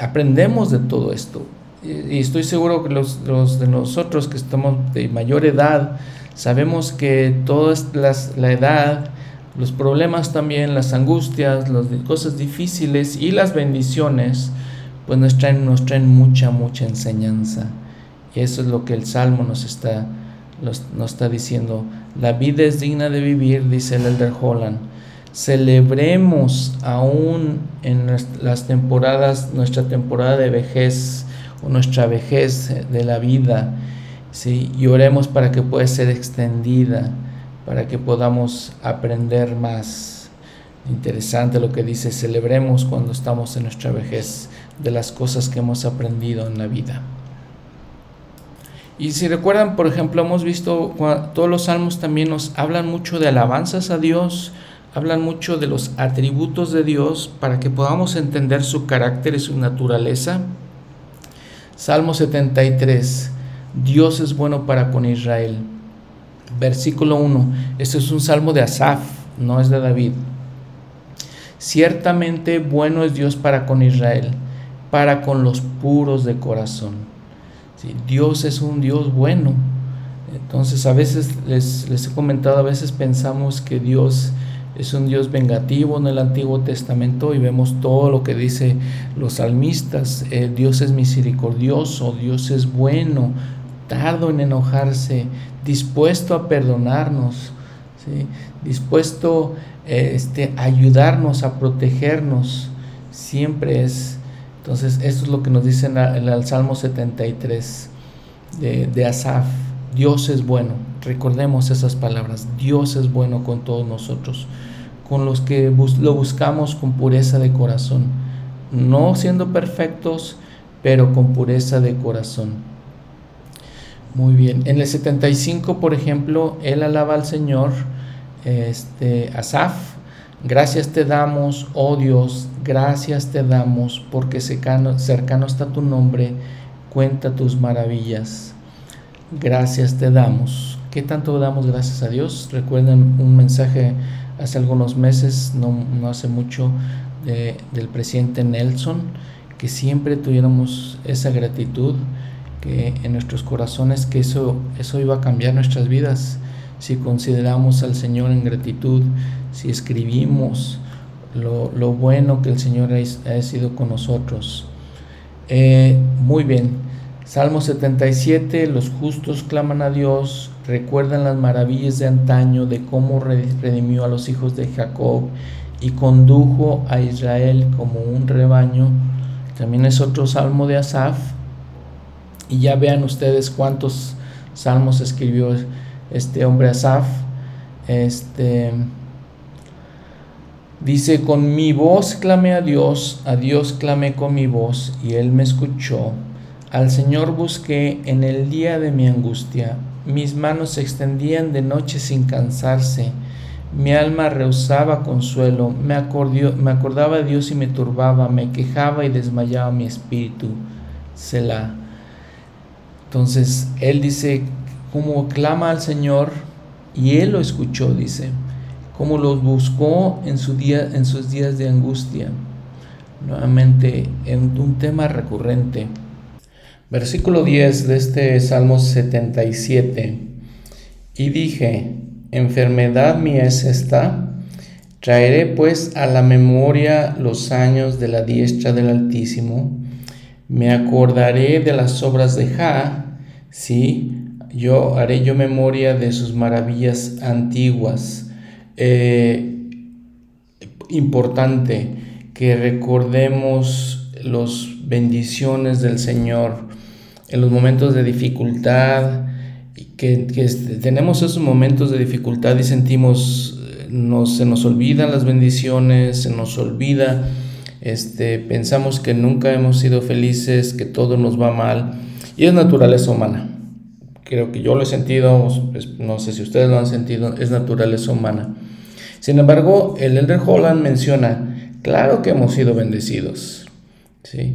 aprendemos de todo esto. Y estoy seguro que los, de nosotros que estamos de mayor edad, sabemos que toda la edad, los problemas también, las angustias, las cosas difíciles y las bendiciones, pues nos traen, nos traen mucha, mucha enseñanza. Y eso es lo que el Salmo nos está, nos, nos está diciendo. La vida es digna de vivir, dice el Elder Holland celebremos aún en las temporadas, nuestra temporada de vejez nuestra vejez de la vida, ¿sí? y oremos para que pueda ser extendida, para que podamos aprender más. Interesante lo que dice, celebremos cuando estamos en nuestra vejez de las cosas que hemos aprendido en la vida. Y si recuerdan, por ejemplo, hemos visto todos los salmos también nos hablan mucho de alabanzas a Dios, hablan mucho de los atributos de Dios para que podamos entender su carácter y su naturaleza. Salmo 73, Dios es bueno para con Israel. Versículo 1, este es un salmo de Asaf, no es de David. Ciertamente bueno es Dios para con Israel, para con los puros de corazón. Dios es un Dios bueno. Entonces a veces les, les he comentado, a veces pensamos que Dios es un Dios vengativo en el Antiguo Testamento y vemos todo lo que dice los salmistas. Eh, Dios es misericordioso, Dios es bueno, tardo en enojarse, dispuesto a perdonarnos, dispuesto este, a ayudarnos, a protegernos. Siempre es. Entonces, esto es lo que nos dice en el, Salmo 73 de, de Asaf. Dios es bueno. Recordemos esas palabras. Dios es bueno con todos nosotros con los que lo buscamos con pureza de corazón, no siendo perfectos, pero con pureza de corazón. Muy bien, en el 75, por ejemplo, él alaba al Señor, este, Asaf, gracias te damos, oh Dios, gracias te damos, porque cercano, cercano está tu nombre, cuenta tus maravillas. Gracias te damos. ¿Qué tanto damos gracias a Dios? Recuerden un mensaje hace algunos meses, no, hace mucho, del presidente Nelson, que siempre tuviéramos esa gratitud, que en nuestros corazones, que eso, eso iba a cambiar nuestras vidas. Si consideramos al Señor en gratitud, si escribimos lo, lo bueno que el Señor ha, sido con nosotros. Eh, muy bien, Salmo 77, los justos claman a Dios, recuerdan las maravillas de antaño de cómo redimió a los hijos de Jacob y condujo a Israel como un rebaño. También es otro salmo de Asaf. Y ya vean ustedes cuántos salmos escribió este hombre Asaf. Este dice, con mi voz clamé a Dios, a Dios clamé con mi voz y él me escuchó. Al Señor busqué en el día de mi angustia. Mis manos se extendían de noche sin cansarse. Mi alma rehusaba consuelo. Me, me acordaba de Dios y me turbaba. Me quejaba y desmayaba mi espíritu. Selah. Entonces, él dice, como clama al Señor, y él lo escuchó, dice, como los buscó en, en sus días de angustia. Nuevamente, en un tema recurrente. Versículo 10 de este Salmo 77. Y dije, enfermedad mía es esta, traeré pues a la memoria los años de la diestra del Altísimo, me acordaré de las obras de Ja, sí, yo haré yo memoria de sus maravillas antiguas. Eh, importante que recordemos las bendiciones del Señor en los momentos de dificultad, que, que tenemos esos momentos de dificultad y sentimos, no, se nos olvidan las bendiciones, se nos olvida, este, pensamos que nunca hemos sido felices, que todo nos va mal, y es naturaleza humana. Creo que yo lo he sentido, pues, no sé si ustedes lo han sentido, es naturaleza humana. Sin embargo, el Elder Holland menciona, claro que hemos sido bendecidos, ¿sí?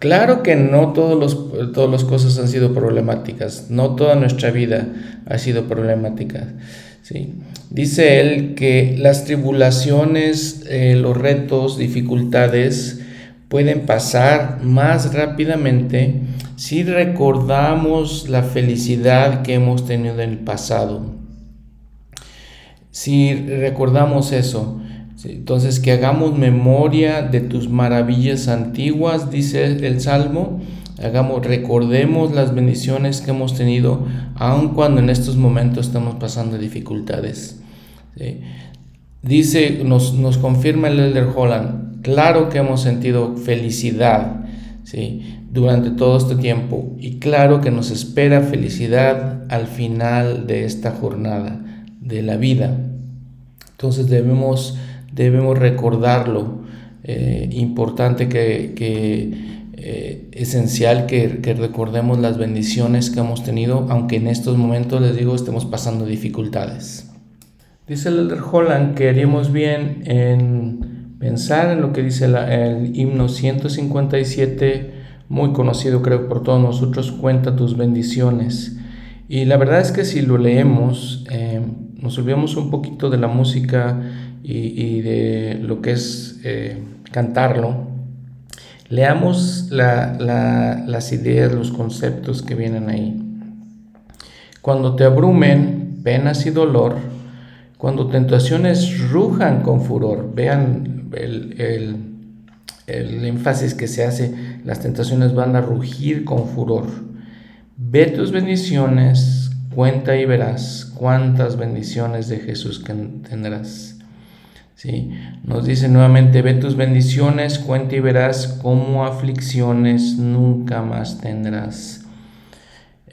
Claro que no todos los, todas las cosas han sido problemáticas, no toda nuestra vida ha sido problemática. ¿sí? Dice él que las tribulaciones, eh, los retos, dificultades pueden pasar más rápidamente si recordamos la felicidad que hemos tenido en el pasado. Si recordamos eso, entonces, que hagamos memoria de tus maravillas antiguas, dice el Salmo. Hagamos, recordemos las bendiciones que hemos tenido, aun cuando en estos momentos estamos pasando dificultades. Dice, nos, nos, confirma el Elder Holland, claro que hemos sentido felicidad ¿sí? durante todo este tiempo y claro que nos espera felicidad al final de esta jornada de la vida. Entonces debemos debemos recordarlo. Eh, importante que, eh, esencial que, recordemos las bendiciones que hemos tenido, aunque en estos momentos les digo estemos pasando dificultades. Dice el Holland que haríamos bien en pensar en lo que dice el himno 157, muy conocido creo por todos nosotros, cuenta tus bendiciones. Y la verdad es que si lo leemos, eh, nos olvidamos un poquito de la música y, de lo que es eh, cantarlo, leamos las ideas, los conceptos que vienen ahí. Cuando te abrumen penas y dolor, cuando tentaciones rujan con furor, vean el, el énfasis que se hace, las tentaciones van a rugir con furor. Ve tus bendiciones, cuenta y verás cuántas bendiciones de Jesús tendrás. ¿Sí? Nos dice nuevamente, ve tus bendiciones, cuenta y verás cómo aflicciones nunca más tendrás.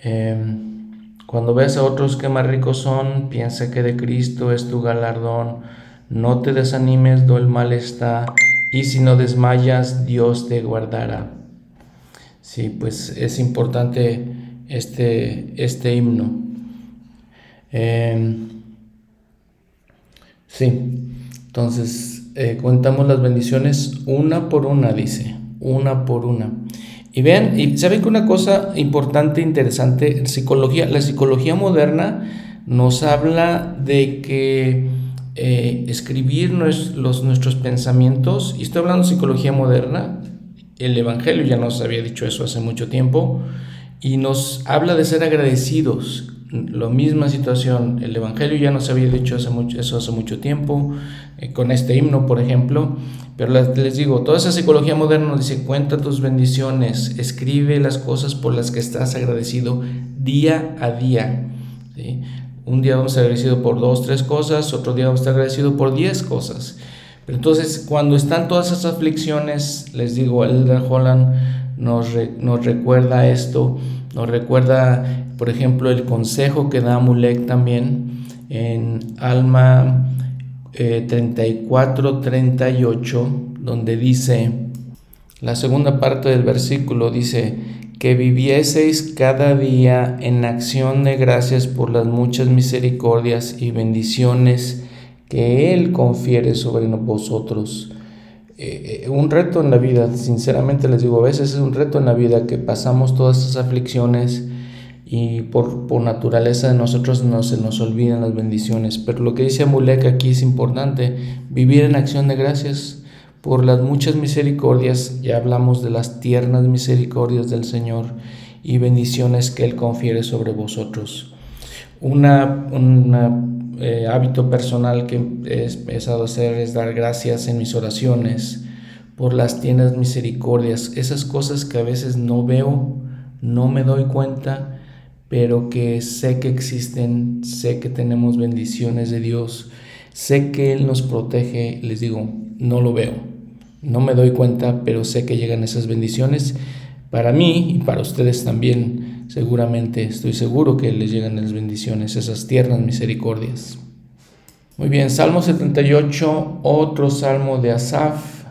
Em, cuando ves a otros que más ricos son, piensa que de Cristo es tu galardón. No te desanimes, do el mal está, y si no desmayas, Dios te guardará. Sí, pues es importante este, este himno. Em, sí. Entonces, eh, contamos las bendiciones una por una, dice, una por una. Y vean, y saben que una cosa importante, interesante, psicología, la psicología moderna nos habla de que eh, escribir los, nuestros pensamientos, y estoy hablando de psicología moderna, el Evangelio ya nos había dicho eso hace mucho tiempo, y nos habla de ser agradecidos, la misma situación. El Evangelio ya nos había dicho hace mucho, eso hace mucho tiempo, eh, con este himno, por ejemplo. Pero les, digo, toda esa psicología moderna nos dice, cuenta tus bendiciones, escribe las cosas por las que estás agradecido día a día. Un día vamos a estar agradecido por dos, tres cosas, otro día vamos a estar agradecido por diez cosas. Pero entonces, cuando están todas esas aflicciones, les digo, el Holland nos, nos recuerda esto, nos recuerda por ejemplo, el consejo que da Mulek también en Alma 34-38, eh, donde dice, la segunda parte del versículo dice, que vivieseis cada día en acción de gracias por las muchas misericordias y bendiciones que Él confiere sobre vosotros. Eh, eh, un reto en la vida, sinceramente les digo, a veces es un reto en la vida que pasamos todas estas aflicciones y por, por naturaleza de nosotros no se nos olvidan las bendiciones. Pero lo que dice Amulek aquí es importante, vivir en acción de gracias por las muchas misericordias, ya hablamos de las tiernas misericordias del Señor y bendiciones que Él confiere sobre vosotros. Una, un eh, hábito personal que he empezado a hacer es dar gracias en mis oraciones por las tiernas misericordias, esas cosas que a veces no veo, no me doy cuenta, pero que sé que existen, sé que tenemos bendiciones de Dios, sé que Él nos protege, les digo, no lo veo, no me doy cuenta, pero sé que llegan esas bendiciones para mí y para ustedes también. Seguramente estoy seguro que les llegan las bendiciones, esas tiernas misericordias. Muy bien, Salmo 78, otro salmo de Asaf.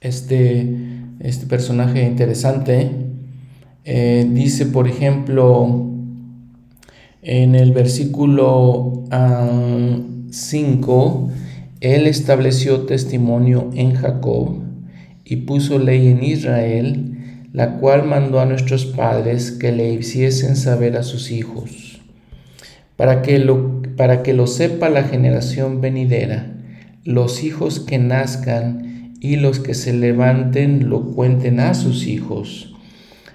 Este, este personaje interesante eh, dice, por ejemplo, en el versículo 5, él estableció testimonio en Jacob y puso ley en Israel, la cual mandó a nuestros padres que le hiciesen saber a sus hijos, para que lo, para que lo sepa la generación venidera, los hijos que nazcan y los que se levanten lo cuenten a sus hijos,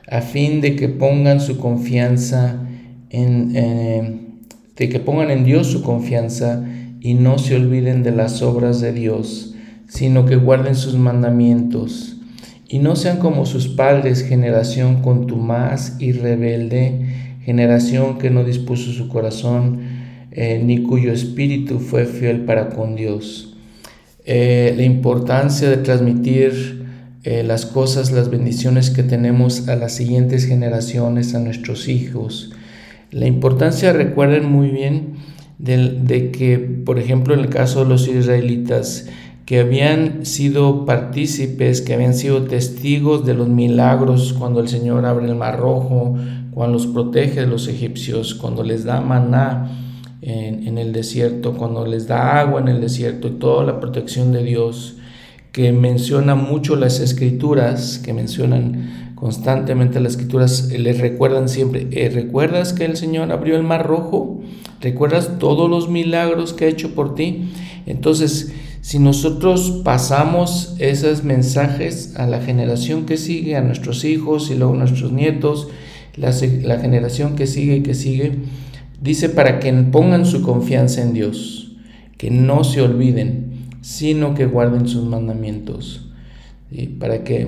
a fin de que pongan su confianza en, eh, de que pongan en Dios su confianza y no se olviden de las obras de Dios, sino que guarden sus mandamientos, y no sean como sus padres, generación contumaz y rebelde, generación que no dispuso su corazón, eh, ni cuyo espíritu fue fiel para con Dios. Eh, la importancia de transmitir eh, las cosas, las bendiciones que tenemos a las siguientes generaciones, a nuestros hijos. La importancia, recuerden muy bien, de, que, por ejemplo, en el caso de los israelitas, que habían sido partícipes, que habían sido testigos de los milagros cuando el Señor abre el mar rojo, cuando los protege de los egipcios, cuando les da maná en, en, el desierto, cuando les da agua en el desierto y toda la protección de Dios, que menciona mucho las escrituras, que mencionan constantemente las escrituras, les recuerdan siempre, eh, ¿recuerdas que el Señor abrió el mar rojo? ¿Recuerdas todos los milagros que ha hecho por ti? Entonces, si nosotros pasamos esos mensajes a la generación que sigue, a nuestros hijos y luego nuestros nietos, la, generación que sigue y que sigue, dice para que pongan su confianza en Dios, que no se olviden, sino que guarden sus mandamientos. y Para que,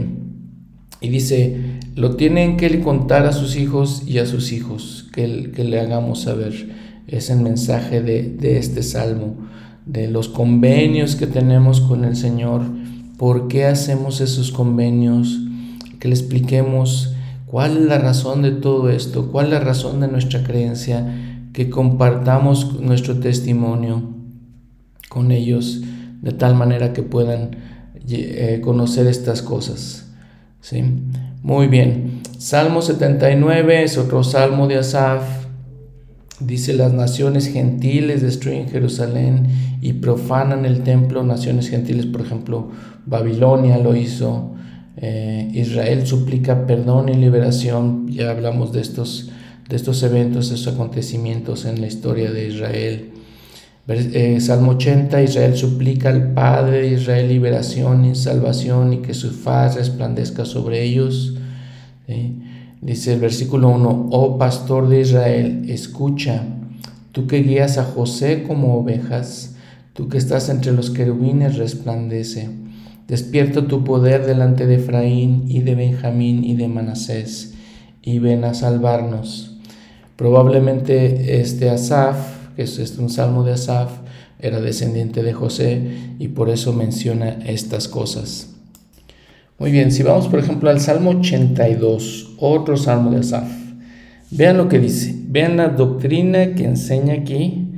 y dice, lo tienen que contar a sus hijos y a sus hijos, que, que le hagamos saber es el mensaje de, este salmo, de los convenios que tenemos con el Señor, por qué hacemos esos convenios, que le expliquemos cuál es la razón de todo esto, cuál es la razón de nuestra creencia, que compartamos nuestro testimonio con ellos de tal manera que puedan eh, conocer estas cosas. ¿sí? Muy bien. Salmo 79 es otro salmo de Asaf Dice, las naciones gentiles destruyen Jerusalén y profanan el templo. Naciones gentiles, por ejemplo, Babilonia lo hizo. Eh, Israel suplica perdón y liberación. Ya hablamos de estos, de estos eventos, estos acontecimientos en la historia de Israel. Eh, Salmo 80, Israel suplica al Padre de Israel liberación y salvación y que su faz resplandezca sobre ellos. Dice el versículo 1, oh pastor de Israel, escucha, tú que guías a José como ovejas, tú que estás entre los querubines, resplandece. Despierta tu poder delante de Efraín y de Benjamín y de Manasés, y ven a salvarnos. Probablemente este Asaf, que es un salmo de Asaf, era descendiente de José y por eso menciona estas cosas. Muy bien, si vamos por ejemplo al Salmo 82, otro salmo de Asaf, vean lo que dice, vean la doctrina que enseña aquí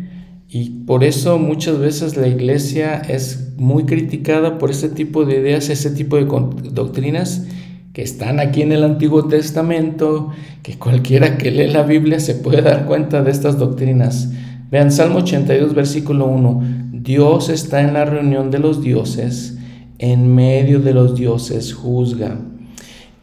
y por eso muchas veces la iglesia es muy criticada por este tipo de ideas, ese tipo de doctrinas que están aquí en el Antiguo Testamento, que cualquiera que lee la Biblia se puede dar cuenta de estas doctrinas. Vean Salmo 82, versículo 1. Dios está en la reunión de los dioses, en medio de los dioses juzga.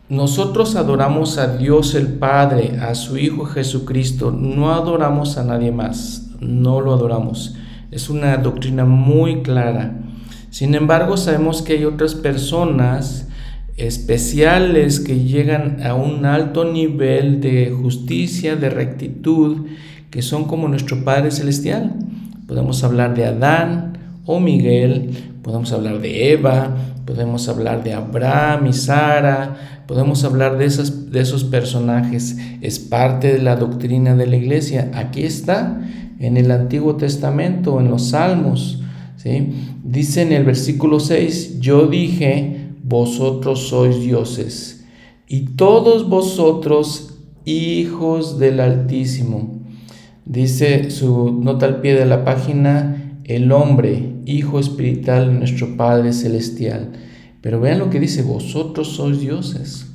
Nosotros adoramos a Dios el Padre, a su Hijo Jesucristo, no adoramos a nadie más, no lo adoramos. Es una doctrina muy clara. Sin embargo, sabemos que hay otras personas especiales que llegan a un alto nivel de justicia, de rectitud, que son como nuestro Padre Celestial. Podemos hablar de Adán o Miguel, podemos hablar de Eva, podemos hablar de Abraham y Sara, podemos hablar de, esas, de esos personajes. Es parte de la doctrina de la iglesia. Aquí está en el Antiguo Testamento, en los Salmos. ¿sí? Dice en el versículo 6, yo dije, vosotros sois dioses, y todos vosotros hijos del Altísimo. Dice su nota al pie de la página, el hombre, hijo espiritual de nuestro Padre Celestial. Pero vean lo que dice, vosotros sois dioses.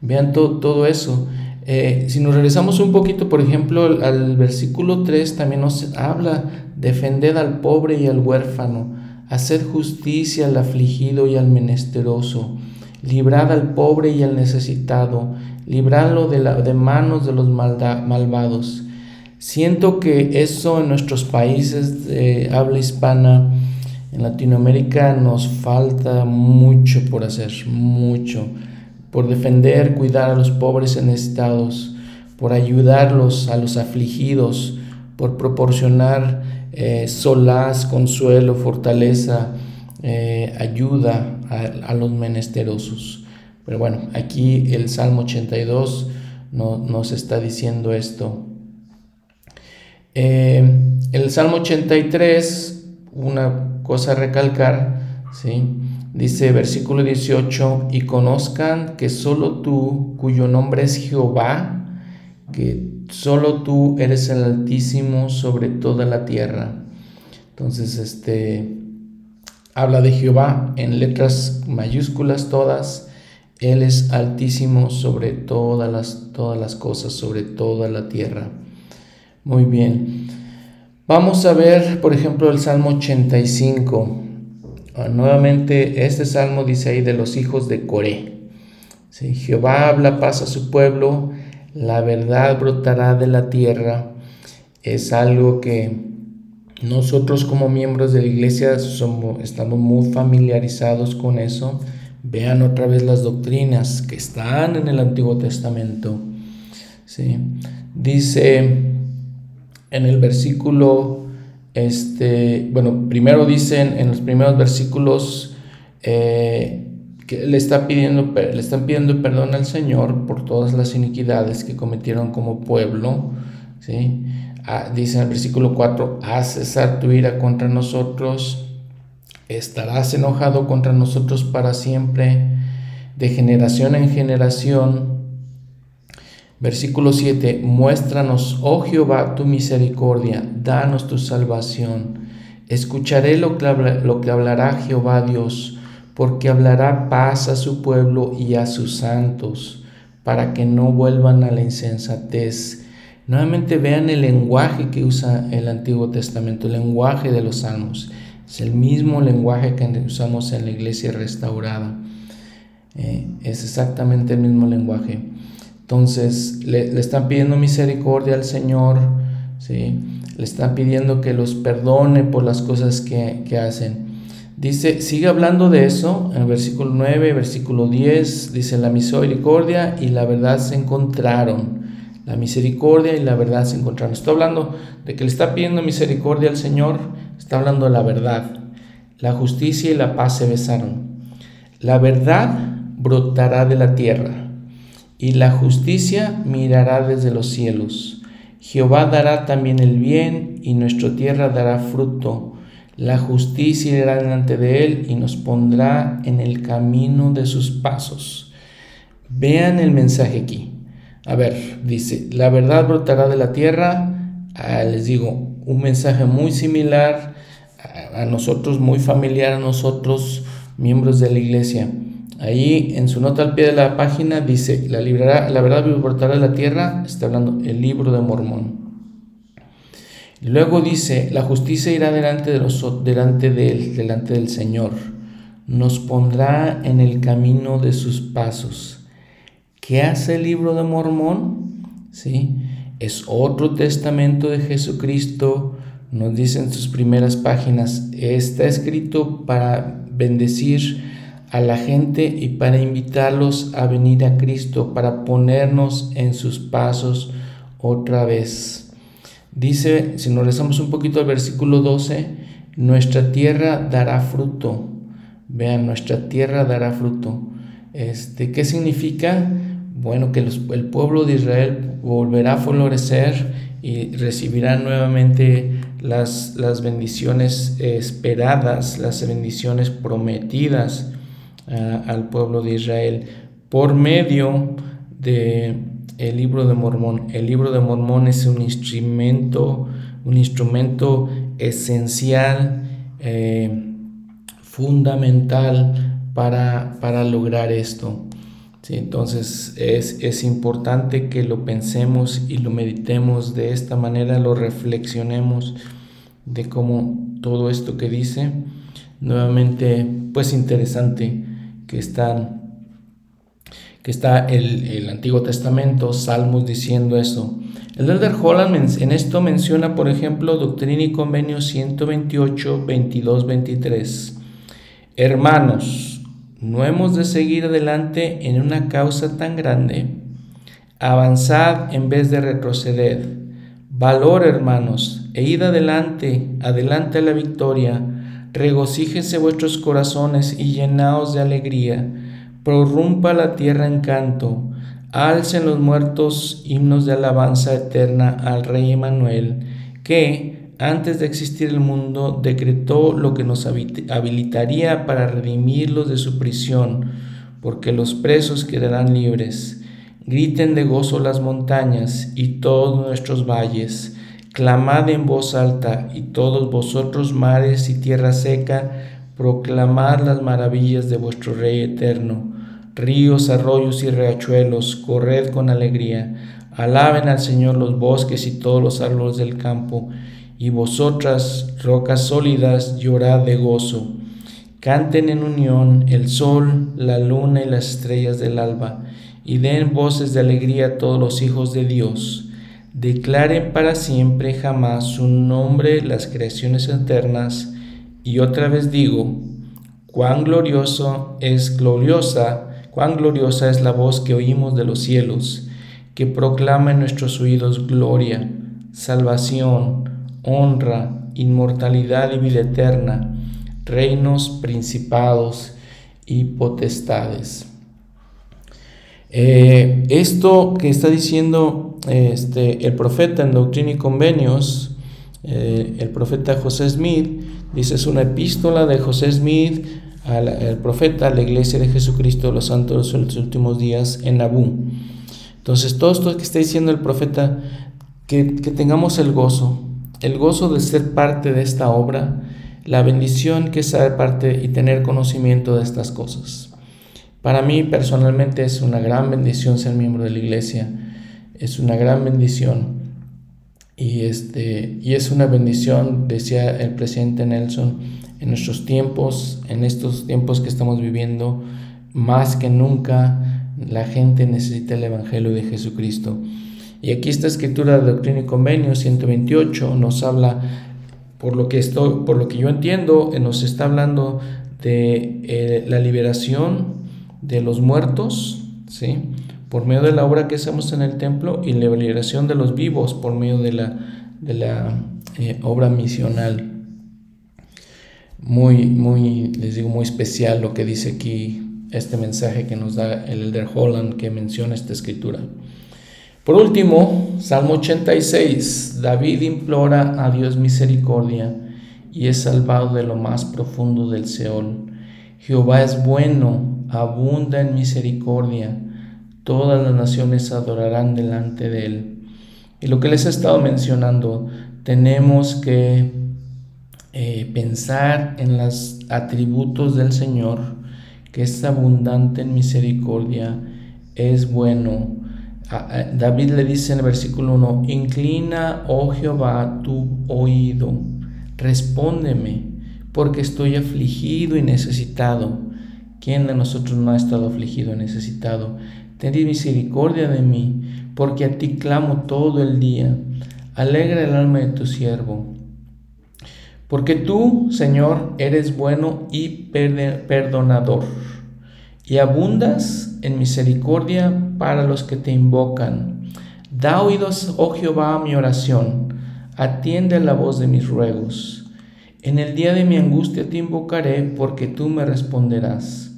Vean todo, eso. Eh, si nos regresamos un poquito, por ejemplo, al versículo 3, también nos habla, defended al pobre y al huérfano, haced justicia al afligido y al menesteroso, librad al pobre y al necesitado, libradlo de, la, de manos de los malvados. Siento que eso en nuestros países de habla hispana, en Latinoamérica, nos falta mucho por hacer, mucho, por defender, cuidar a los pobres y necesitados, por ayudarlos a los afligidos, por proporcionar eh, solaz, consuelo, fortaleza, eh, ayuda a, los menesterosos. Pero bueno, aquí el Salmo 82 no, nos está diciendo esto. Eh, el Salmo 83, una cosa a recalcar, ¿sí? dice versículo 18, y conozcan que solo tú, cuyo nombre es Jehová, que solo tú eres el Altísimo sobre toda la tierra. Entonces, este habla de Jehová en letras mayúsculas todas. Él es altísimo sobre todas las, todas las cosas, sobre toda la tierra. Muy bien. Vamos a ver, por ejemplo, el Salmo 85. Ah, nuevamente, este salmo dice ahí de los hijos de Coré. ¿Sí? Jehová habla paz a su pueblo la verdad brotará de la tierra, es algo que nosotros como miembros de la iglesia somos, estamos muy familiarizados con eso. Vean otra vez las doctrinas que están en el Antiguo Testamento. ¿sí? Dice en el versículo, este, bueno, primero dicen en los primeros versículos, eh, que le, está pidiendo, le están pidiendo perdón al Señor por todas las iniquidades que cometieron como pueblo. ¿sí? Ah, dice en el versículo 4, haz cesar tu ira contra nosotros, estarás enojado contra nosotros para siempre, de generación en generación. Versículo 7, muéstranos, oh Jehová, tu misericordia, danos tu salvación. Escucharé lo que, lo que hablará Jehová Dios porque hablará paz a su pueblo y a sus santos, para que no vuelvan a la insensatez. Nuevamente vean el lenguaje que usa el Antiguo Testamento, el lenguaje de los salmos. Es el mismo lenguaje que usamos en la iglesia restaurada. Eh, es exactamente el mismo lenguaje. Entonces le, están pidiendo misericordia al Señor, ¿sí? le están pidiendo que los perdone por las cosas que, que hacen. Dice, sigue hablando de eso en el versículo 9, versículo 10, dice, la misericordia y la verdad se encontraron. La misericordia y la verdad se encontraron. Está hablando de que le está pidiendo misericordia al Señor, está hablando de la verdad. La justicia y la paz se besaron. La verdad brotará de la tierra y la justicia mirará desde los cielos. Jehová dará también el bien y nuestra tierra dará fruto la justicia irá delante de él y nos pondrá en el camino de sus pasos. Vean el mensaje aquí. A ver, dice, la verdad brotará de la tierra. Ah, les digo, un mensaje muy similar a, nosotros, muy familiar a nosotros, miembros de la iglesia. Ahí en su nota al pie de la página dice, la, librará, la verdad vivificará la tierra, está hablando el libro de Mormón. Luego dice, la justicia irá delante, de los, delante de él, delante del Señor, nos pondrá en el camino de sus pasos. ¿Qué hace el libro de Mormón? ¿Sí? Es otro testamento de Jesucristo, nos dice en sus primeras páginas, está escrito para bendecir a la gente y para invitarlos a venir a Cristo, para ponernos en sus pasos otra vez. Dice, si nos rezamos un poquito al versículo 12, nuestra tierra dará fruto. Vean, nuestra tierra dará fruto. Este, ¿Qué significa? Bueno, que el pueblo de Israel volverá a florecer y recibirá nuevamente las, las bendiciones esperadas, las bendiciones prometidas ah, al pueblo de Israel por medio de el libro de Mormón. El libro de Mormón es un instrumento, un instrumento esencial, eh, fundamental para, para, lograr esto. ¿Sí? Entonces es, es importante que lo pensemos y lo meditemos de esta manera, lo reflexionemos de cómo todo esto que dice, nuevamente, pues interesante que que está el, el Antiguo Testamento, Salmos diciendo eso. El Elder Holland en esto menciona, por ejemplo, Doctrina y Convenio 128, 22, 23. Hermanos, no hemos de seguir adelante en una causa tan grande. Avanzad en vez de retroceder. Valor, hermanos, e id adelante, adelante a la victoria. Regocíjense vuestros corazones y llenaos de alegría prorrumpa la tierra en canto, alcen los muertos himnos de alabanza eterna al Rey Emanuel, que, antes de existir el mundo, decretó lo que nos habilitaría para redimirlos de su prisión, porque los presos quedarán libres. Griten de gozo las montañas y todos nuestros valles. Clamad en voz alta y todos vosotros mares y tierra seca, proclamad las maravillas de vuestro Rey eterno ríos, arroyos y riachuelos, corred con alegría. Alaben al Señor los bosques y todos los árboles del campo, y vosotras, rocas sólidas, llorad de gozo. Canten en unión el sol, la luna y las estrellas del alba, y den voces de alegría a todos los hijos de Dios. Declaren para siempre jamás su nombre las creaciones eternas, y otra vez digo, cuán glorioso es gloriosa Cuán gloriosa es la voz que oímos de los cielos, que proclama en nuestros oídos gloria, salvación, honra, inmortalidad y vida eterna, reinos, principados y potestades. Eh, esto que está diciendo este, el profeta en Doctrina y Convenios, eh, el profeta José Smith, dice es una epístola de José Smith al, profeta, a la iglesia de Jesucristo, los santos de los últimos días en Nabú. Entonces, todo esto que está diciendo el profeta, que, que tengamos el gozo, el gozo de ser parte de esta obra, la bendición que es ser parte y tener conocimiento de estas cosas. Para mí personalmente es una gran bendición ser miembro de la iglesia, es una gran bendición. Y, este, y es una bendición, decía el presidente Nelson, en nuestros tiempos, en estos tiempos que estamos viviendo, más que nunca la gente necesita el Evangelio de Jesucristo. Y aquí esta escritura de Doctrina y Convenio 128 nos habla, por lo que, estoy, por lo que yo entiendo, eh, nos está hablando de eh, la liberación de los muertos, ¿sí? por medio de la obra que hacemos en el templo y la liberación de los vivos por medio de la, de la eh, obra misional muy, muy, les digo, muy especial lo que dice aquí este mensaje que nos da el Elder Holland que menciona esta escritura. Por último, Salmo 86, David implora a Dios misericordia y es salvado de lo más profundo del Seol. Jehová es bueno, abunda en misericordia, todas las naciones adorarán delante de él. Y lo que les he estado mencionando, tenemos que eh, pensar en los atributos del Señor que es abundante en misericordia, es bueno. David le dice en el versículo 1, inclina, oh Jehová, tu oído, respóndeme, porque estoy afligido y necesitado. ¿Quién de nosotros no ha estado afligido y necesitado? Ten misericordia de mí, porque a ti clamo todo el día. Alegra el alma de tu siervo. Porque tú, Señor, eres bueno y perdonador, y abundas en misericordia para los que te invocan. Da oídos, oh Jehová, a mi oración, atiende la voz de mis ruegos. En el día de mi angustia te invocaré, porque tú me responderás.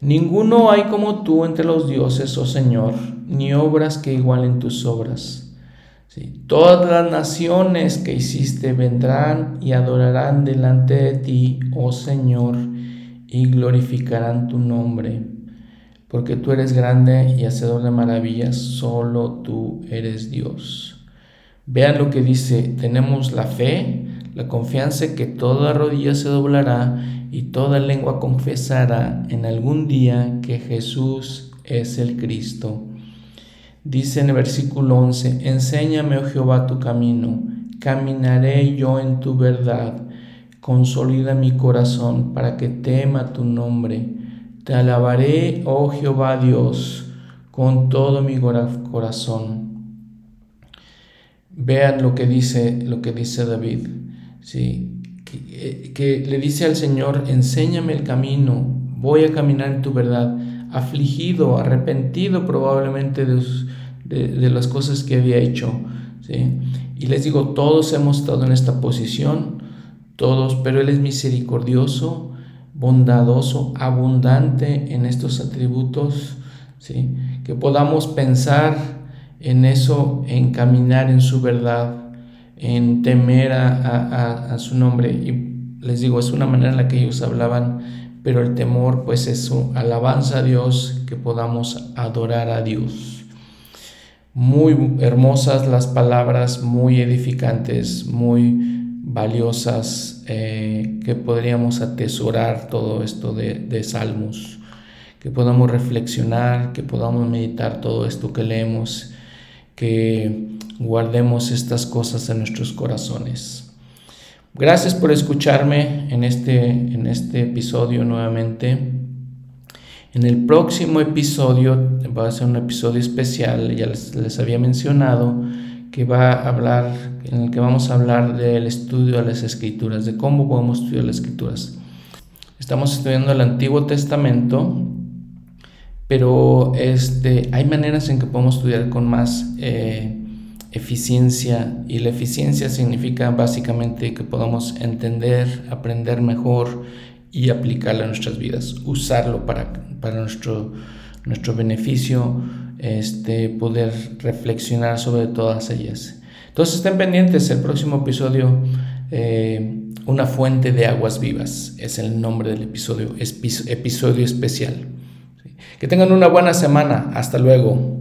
Ninguno hay como tú entre los dioses, oh Señor, ni obras que igualen tus obras. Todas las naciones que hiciste vendrán y adorarán delante de ti, oh Señor, y glorificarán tu nombre, porque tú eres grande y hacedor de maravillas, solo tú eres Dios. Vean lo que dice, tenemos la fe, la confianza que toda rodilla se doblará y toda lengua confesará en algún día que Jesús es el Cristo Dice en el versículo 11, enséñame, oh Jehová, tu camino, caminaré yo en tu verdad, consolida mi corazón para que tema tu nombre. Te alabaré, oh Jehová Dios, con todo mi corazón. Vean lo que dice, lo que dice David, ¿sí? que, que le dice al Señor, enséñame el camino, voy a caminar en tu verdad afligido, arrepentido probablemente de, las cosas que había hecho. ¿sí? Y les digo, todos hemos estado en esta posición, todos, pero Él es misericordioso, bondadoso, abundante en estos atributos, ¿sí? que podamos pensar en eso, en caminar en su verdad, en temer a, a su nombre. Y les digo, es una manera en la que ellos hablaban pero el temor pues es su alabanza a Dios, que podamos adorar a Dios. Muy hermosas las palabras, muy edificantes, muy valiosas, eh, que podríamos atesorar todo esto de, de salmos, que podamos reflexionar, que podamos meditar todo esto que leemos, que guardemos estas cosas en nuestros corazones. Gracias por escucharme en este, en este episodio nuevamente. En el próximo episodio va a ser un episodio especial, ya les, había mencionado, que va a hablar, en el que vamos a hablar del estudio de las escrituras, de cómo podemos estudiar las escrituras. Estamos estudiando el Antiguo Testamento, pero este, hay maneras en que podemos estudiar con más eh, eficiencia y la eficiencia significa básicamente que podamos entender, aprender mejor y aplicarlo a nuestras vidas, usarlo para, para nuestro, nuestro beneficio, este, poder reflexionar sobre todas ellas. Entonces estén pendientes, el próximo episodio, eh, Una fuente de aguas vivas, es el nombre del episodio, episodio especial. Que tengan una buena semana, hasta luego.